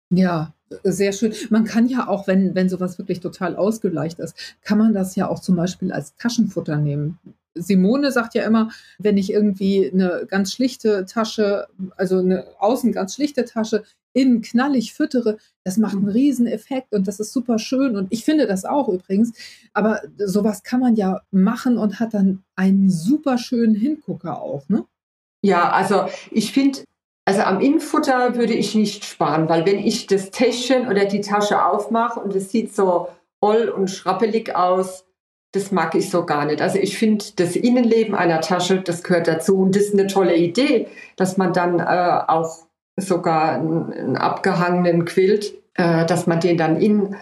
Ja, sehr schön. Man kann ja auch, wenn, wenn sowas wirklich total ausgleicht ist, kann man das ja auch zum Beispiel als Taschenfutter nehmen. Simone sagt ja immer, wenn ich irgendwie eine ganz schlichte Tasche, also eine außen ganz schlichte Tasche, innen knallig füttere, das macht einen riesen Effekt und das ist super schön und ich finde das auch übrigens. Aber sowas kann man ja machen und hat dann einen super schönen Hingucker auch, ne? Ja, also ich finde, also am Innenfutter würde ich nicht sparen, weil wenn ich das Täschchen oder die Tasche aufmache und es sieht so oll und schrappelig aus, das mag ich so gar nicht. Also ich finde, das Innenleben einer Tasche, das gehört dazu und das ist eine tolle Idee, dass man dann äh, auch sogar einen, einen abgehangenen Quilt, äh, dass man den dann innen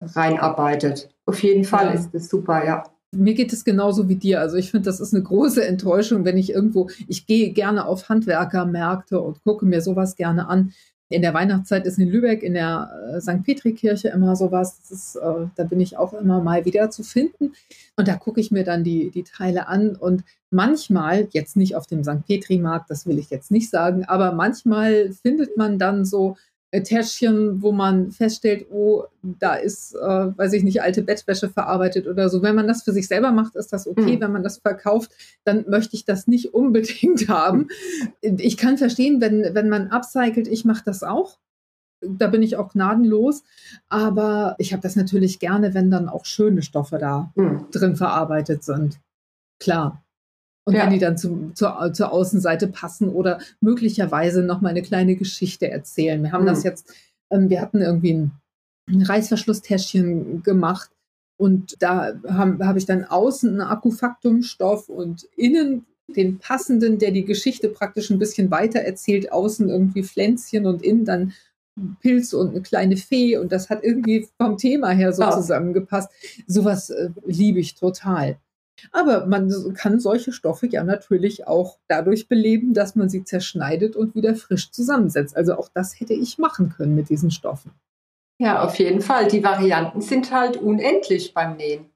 reinarbeitet. Auf jeden Fall ja. ist das super, ja. Mir geht es genauso wie dir. Also ich finde, das ist eine große Enttäuschung, wenn ich irgendwo, ich gehe gerne auf Handwerkermärkte und gucke mir sowas gerne an. In der Weihnachtszeit ist in Lübeck in der äh, St. Petri-Kirche immer sowas. Ist, äh, da bin ich auch immer mal wieder zu finden. Und da gucke ich mir dann die, die Teile an. Und manchmal, jetzt nicht auf dem St. Petri-Markt, das will ich jetzt nicht sagen, aber manchmal findet man dann so Täschchen, wo man feststellt, oh, da ist, äh, weiß ich nicht, alte Bettwäsche verarbeitet oder so. Wenn man das für sich selber macht, ist das okay. Mhm. Wenn man das verkauft, dann möchte ich das nicht unbedingt haben. Ich kann verstehen, wenn, wenn man upcycelt, ich mache das auch. da bin ich auch gnadenlos. Aber ich habe das natürlich gerne, wenn dann auch schöne Stoffe da mhm. drin verarbeitet sind. Klar. Und ja. wenn die dann zum, zur, zur Außenseite passen oder möglicherweise noch mal eine kleine Geschichte erzählen. Wir haben mhm. das jetzt, ähm, wir hatten irgendwie ein, ein Reißverschlusstäschchen gemacht und da habe hab ich dann außen einen Akkufaktumstoff und innen den passenden, der die Geschichte praktisch ein bisschen weiter erzählt, außen irgendwie Pflänzchen und innen dann Pilz und eine kleine Fee und das hat irgendwie vom Thema her so oh. zusammengepasst. Sowas äh, liebe ich total. Aber man kann solche Stoffe ja natürlich auch dadurch beleben, dass man sie zerschneidet und wieder frisch zusammensetzt. Also auch das hätte ich machen können mit diesen Stoffen. Ja, auf jeden Fall. Die Varianten sind halt unendlich beim Nähen.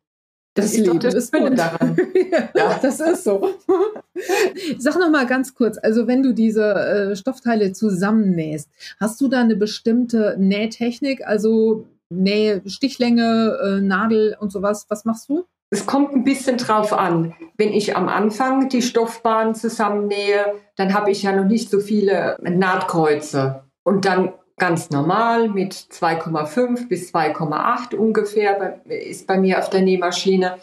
Das, das Leben ist bunt. daran. ja, das ist so. Sag noch mal ganz kurz, also wenn du diese äh, Stoffteile zusammennähst, hast du da eine bestimmte Nähtechnik, also Nähe, Stichlänge, äh, Nadel und sowas? Was machst du? Es kommt ein bisschen drauf an. Wenn ich am Anfang die Stoffbahn zusammennähe, dann habe ich ja noch nicht so viele Nahtkreuze. Und dann ganz normal mit 2,5 bis 2,8 ungefähr ist bei mir auf der Nähmaschine.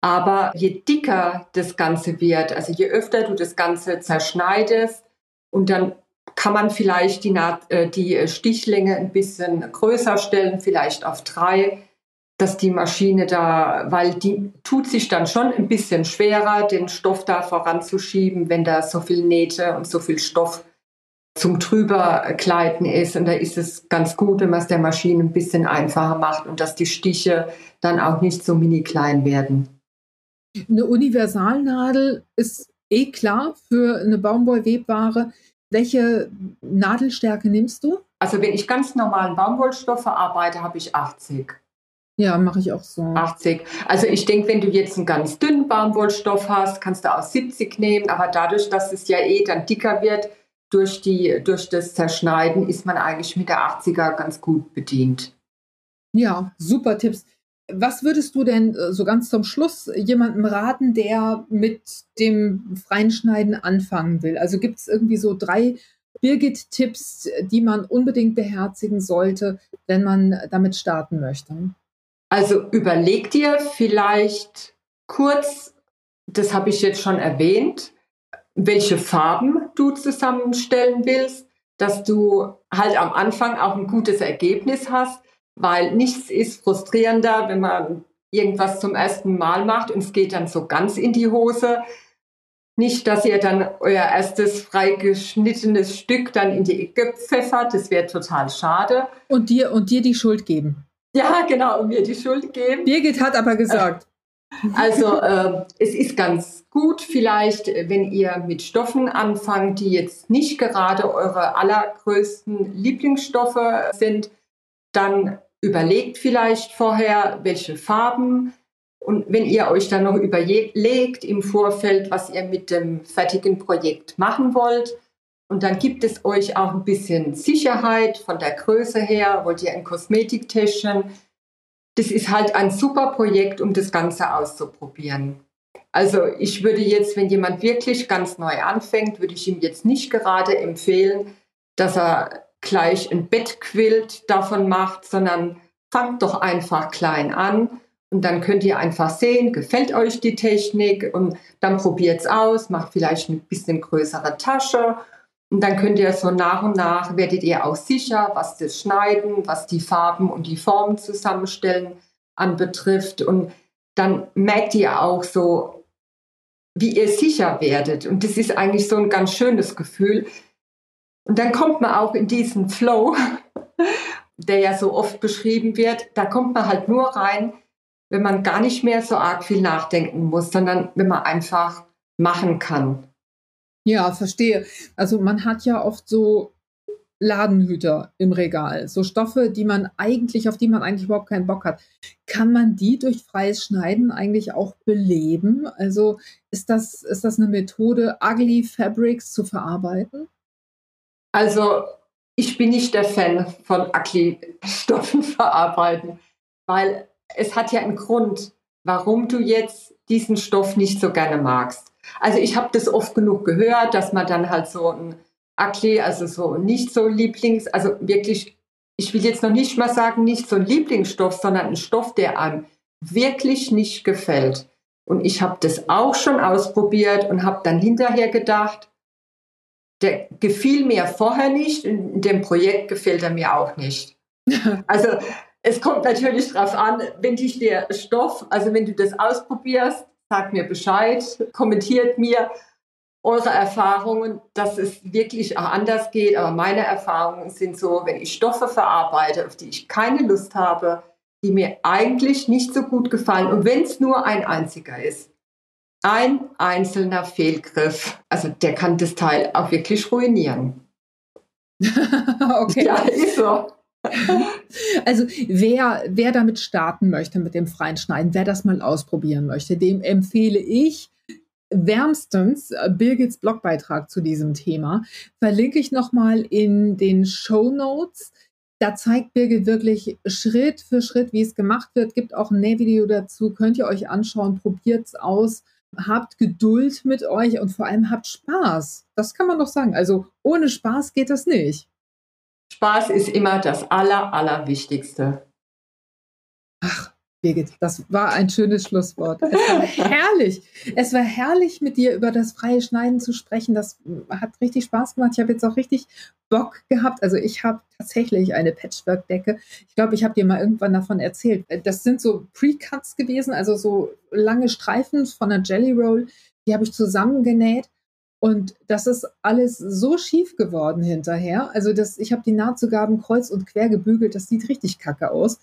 Aber je dicker das Ganze wird, also je öfter du das Ganze zerschneidest und dann kann man vielleicht die, Naht, äh, die Stichlänge ein bisschen größer stellen, vielleicht auf drei dass die Maschine da, weil die tut sich dann schon ein bisschen schwerer, den Stoff da voranzuschieben, wenn da so viel Nähte und so viel Stoff zum drübergleiten ist. Und da ist es ganz gut, wenn man es der Maschine ein bisschen einfacher macht und dass die Stiche dann auch nicht so mini klein werden. Eine Universalnadel ist eh klar für eine Baumwollwebware. Welche Nadelstärke nimmst du? Also wenn ich ganz normalen Baumwollstoff arbeite, habe ich 80. Ja, mache ich auch so. 80. Also ich denke, wenn du jetzt einen ganz dünnen Baumwollstoff hast, kannst du auch 70 nehmen, aber dadurch, dass es ja eh dann dicker wird, durch, die, durch das Zerschneiden ist man eigentlich mit der 80er ganz gut bedient. Ja, super Tipps. Was würdest du denn äh, so ganz zum Schluss jemandem raten, der mit dem freien Schneiden anfangen will? Also gibt es irgendwie so drei Birgit-Tipps, die man unbedingt beherzigen sollte, wenn man damit starten möchte? Also überleg dir vielleicht kurz, das habe ich jetzt schon erwähnt, welche Farben du zusammenstellen willst, dass du halt am Anfang auch ein gutes Ergebnis hast, weil nichts ist frustrierender, wenn man irgendwas zum ersten Mal macht und es geht dann so ganz in die Hose. Nicht, dass ihr dann euer erstes freigeschnittenes Stück dann in die Ecke pfeffert, das wäre total schade. Und dir, und dir die Schuld geben. Ja, genau, und mir die Schuld geben. Birgit hat aber gesagt. Also äh, es ist ganz gut vielleicht, wenn ihr mit Stoffen anfangt, die jetzt nicht gerade eure allergrößten Lieblingsstoffe sind, dann überlegt vielleicht vorher, welche Farben und wenn ihr euch dann noch überlegt im Vorfeld, was ihr mit dem fertigen Projekt machen wollt, und dann gibt es euch auch ein bisschen Sicherheit von der Größe her. Wollt ihr ein Kosmetiktäschchen? Das ist halt ein super Projekt, um das Ganze auszuprobieren. Also ich würde jetzt, wenn jemand wirklich ganz neu anfängt, würde ich ihm jetzt nicht gerade empfehlen, dass er gleich ein Bettquilt davon macht, sondern fangt doch einfach klein an und dann könnt ihr einfach sehen, gefällt euch die Technik und dann probiert es aus, macht vielleicht ein bisschen größere Tasche und dann könnt ihr so nach und nach, werdet ihr auch sicher, was das Schneiden, was die Farben und die Formen zusammenstellen anbetrifft. Und dann merkt ihr auch so, wie ihr sicher werdet. Und das ist eigentlich so ein ganz schönes Gefühl. Und dann kommt man auch in diesen Flow, der ja so oft beschrieben wird. Da kommt man halt nur rein, wenn man gar nicht mehr so arg viel nachdenken muss, sondern wenn man einfach machen kann. Ja, verstehe. Also man hat ja oft so Ladenhüter im Regal, so Stoffe, die man eigentlich, auf die man eigentlich überhaupt keinen Bock hat. Kann man die durch freies Schneiden eigentlich auch beleben? Also ist das, ist das eine Methode, ugly Fabrics zu verarbeiten? Also ich bin nicht der Fan von ugly Stoffen verarbeiten, weil es hat ja einen Grund, warum du jetzt diesen Stoff nicht so gerne magst. Also ich habe das oft genug gehört, dass man dann halt so ein Ugly, also so nicht so Lieblings, also wirklich ich will jetzt noch nicht mal sagen, nicht so ein Lieblingsstoff, sondern ein Stoff, der einem wirklich nicht gefällt. Und ich habe das auch schon ausprobiert und habe dann hinterher gedacht, der gefiel mir vorher nicht, in dem Projekt gefällt er mir auch nicht. also es kommt natürlich darauf an, wenn dich der Stoff, also wenn du das ausprobierst, sag mir Bescheid, kommentiert mir eure Erfahrungen, dass es wirklich auch anders geht. Aber meine Erfahrungen sind so, wenn ich Stoffe verarbeite, auf die ich keine Lust habe, die mir eigentlich nicht so gut gefallen. Und wenn es nur ein einziger ist, ein einzelner Fehlgriff, also der kann das Teil auch wirklich ruinieren. okay. Ja, ist so. Also wer, wer damit starten möchte mit dem freien Schneiden, wer das mal ausprobieren möchte, dem empfehle ich wärmstens äh, Birgits Blogbeitrag zu diesem Thema. Verlinke ich nochmal in den Show Notes. Da zeigt Birgit wirklich Schritt für Schritt, wie es gemacht wird. Gibt auch ein Nähvideo dazu, könnt ihr euch anschauen, probiert es aus. Habt Geduld mit euch und vor allem habt Spaß. Das kann man doch sagen. Also ohne Spaß geht das nicht. Spaß ist immer das Aller, Allerwichtigste. Ach, Birgit, das war ein schönes Schlusswort. Es war herrlich. Es war herrlich, mit dir über das freie Schneiden zu sprechen. Das hat richtig Spaß gemacht. Ich habe jetzt auch richtig Bock gehabt. Also ich habe tatsächlich eine Patchwork-Decke. Ich glaube, ich habe dir mal irgendwann davon erzählt. Das sind so Pre-Cuts gewesen, also so lange Streifen von einer Jelly Roll. Die habe ich zusammengenäht. Und das ist alles so schief geworden hinterher. Also das, ich habe die Nahtzugaben kreuz und quer gebügelt. Das sieht richtig kacke aus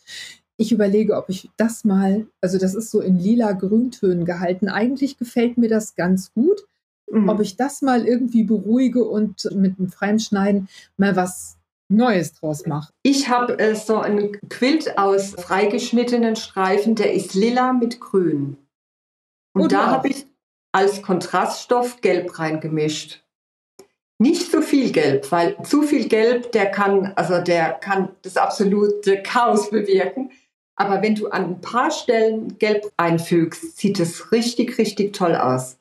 ich überlege, ob ich das mal, also das ist so in lila Grüntönen gehalten. Eigentlich gefällt mir das ganz gut. Mhm. Ob ich das mal irgendwie beruhige und mit einem freien Schneiden mal was Neues draus mache. Ich habe äh, so einen Quilt aus freigeschnittenen Streifen, der ist lila mit grün. Und, und da habe ich als Kontraststoff Gelb reingemischt. Nicht so viel Gelb, weil zu viel Gelb, der kann, also der kann das absolute Chaos bewirken. Aber wenn du an ein paar Stellen Gelb einfügst, sieht es richtig, richtig toll aus.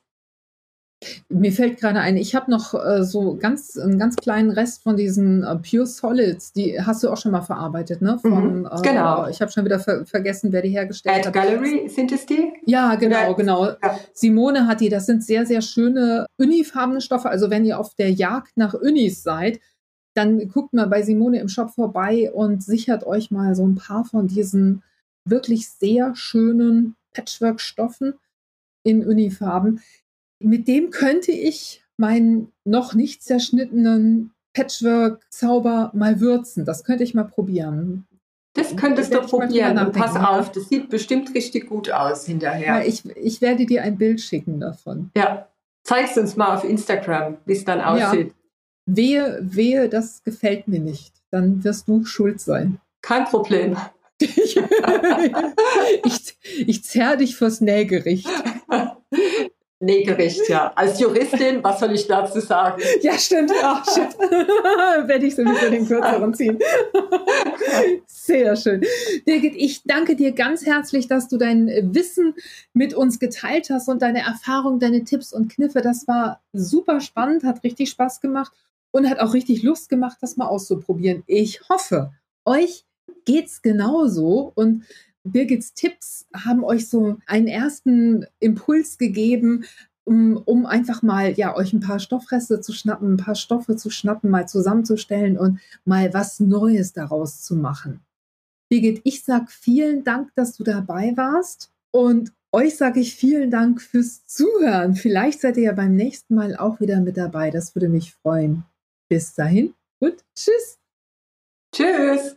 Mir fällt gerade ein, ich habe noch äh, so ganz einen ganz kleinen Rest von diesen äh, Pure Solids, die hast du auch schon mal verarbeitet, ne? Von, mhm, genau. Äh, ich habe schon wieder ver vergessen, wer die hergestellt Ad hat. Gallery sind es die? Ja, genau, Oder? genau. Ja. Simone hat die. Das sind sehr, sehr schöne unifarbene Stoffe. Also wenn ihr auf der Jagd nach Unis seid, dann guckt mal bei Simone im Shop vorbei und sichert euch mal so ein paar von diesen wirklich sehr schönen Patchwork-Stoffen in Unifarben. Mit dem könnte ich meinen noch nicht zerschnittenen Patchwork-Zauber mal würzen. Das könnte ich mal probieren. Das könntest du probieren. Und pass auf, das sieht bestimmt richtig gut aus hinterher. Ja, ich, ich werde dir ein Bild schicken davon. Ja, zeigst uns mal auf Instagram, wie es dann aussieht. Ja. Wehe, wehe, das gefällt mir nicht. Dann wirst du schuld sein. Kein Problem. ich, ich zerr dich fürs Nähgericht. Nähgericht, ja. Als Juristin, was soll ich dazu sagen? Ja, stimmt. Ach, shit. Werde ich sowieso den kürzeren ziehen. Sehr schön. Birgit, ich danke dir ganz herzlich, dass du dein Wissen mit uns geteilt hast und deine Erfahrungen, deine Tipps und Kniffe. Das war super spannend, hat richtig Spaß gemacht und hat auch richtig Lust gemacht, das mal auszuprobieren. Ich hoffe, euch geht's genauso und Birgits Tipps haben euch so einen ersten Impuls gegeben, um, um, einfach mal ja euch ein paar Stoffreste zu schnappen, ein paar Stoffe zu schnappen, mal zusammenzustellen und mal was Neues daraus zu machen. Birgit, ich sag vielen Dank, dass du dabei warst und euch sage ich vielen Dank fürs Zuhören. Vielleicht seid ihr ja beim nächsten Mal auch wieder mit dabei. Das würde mich freuen. Bis dahin und tschüss. Tschüss.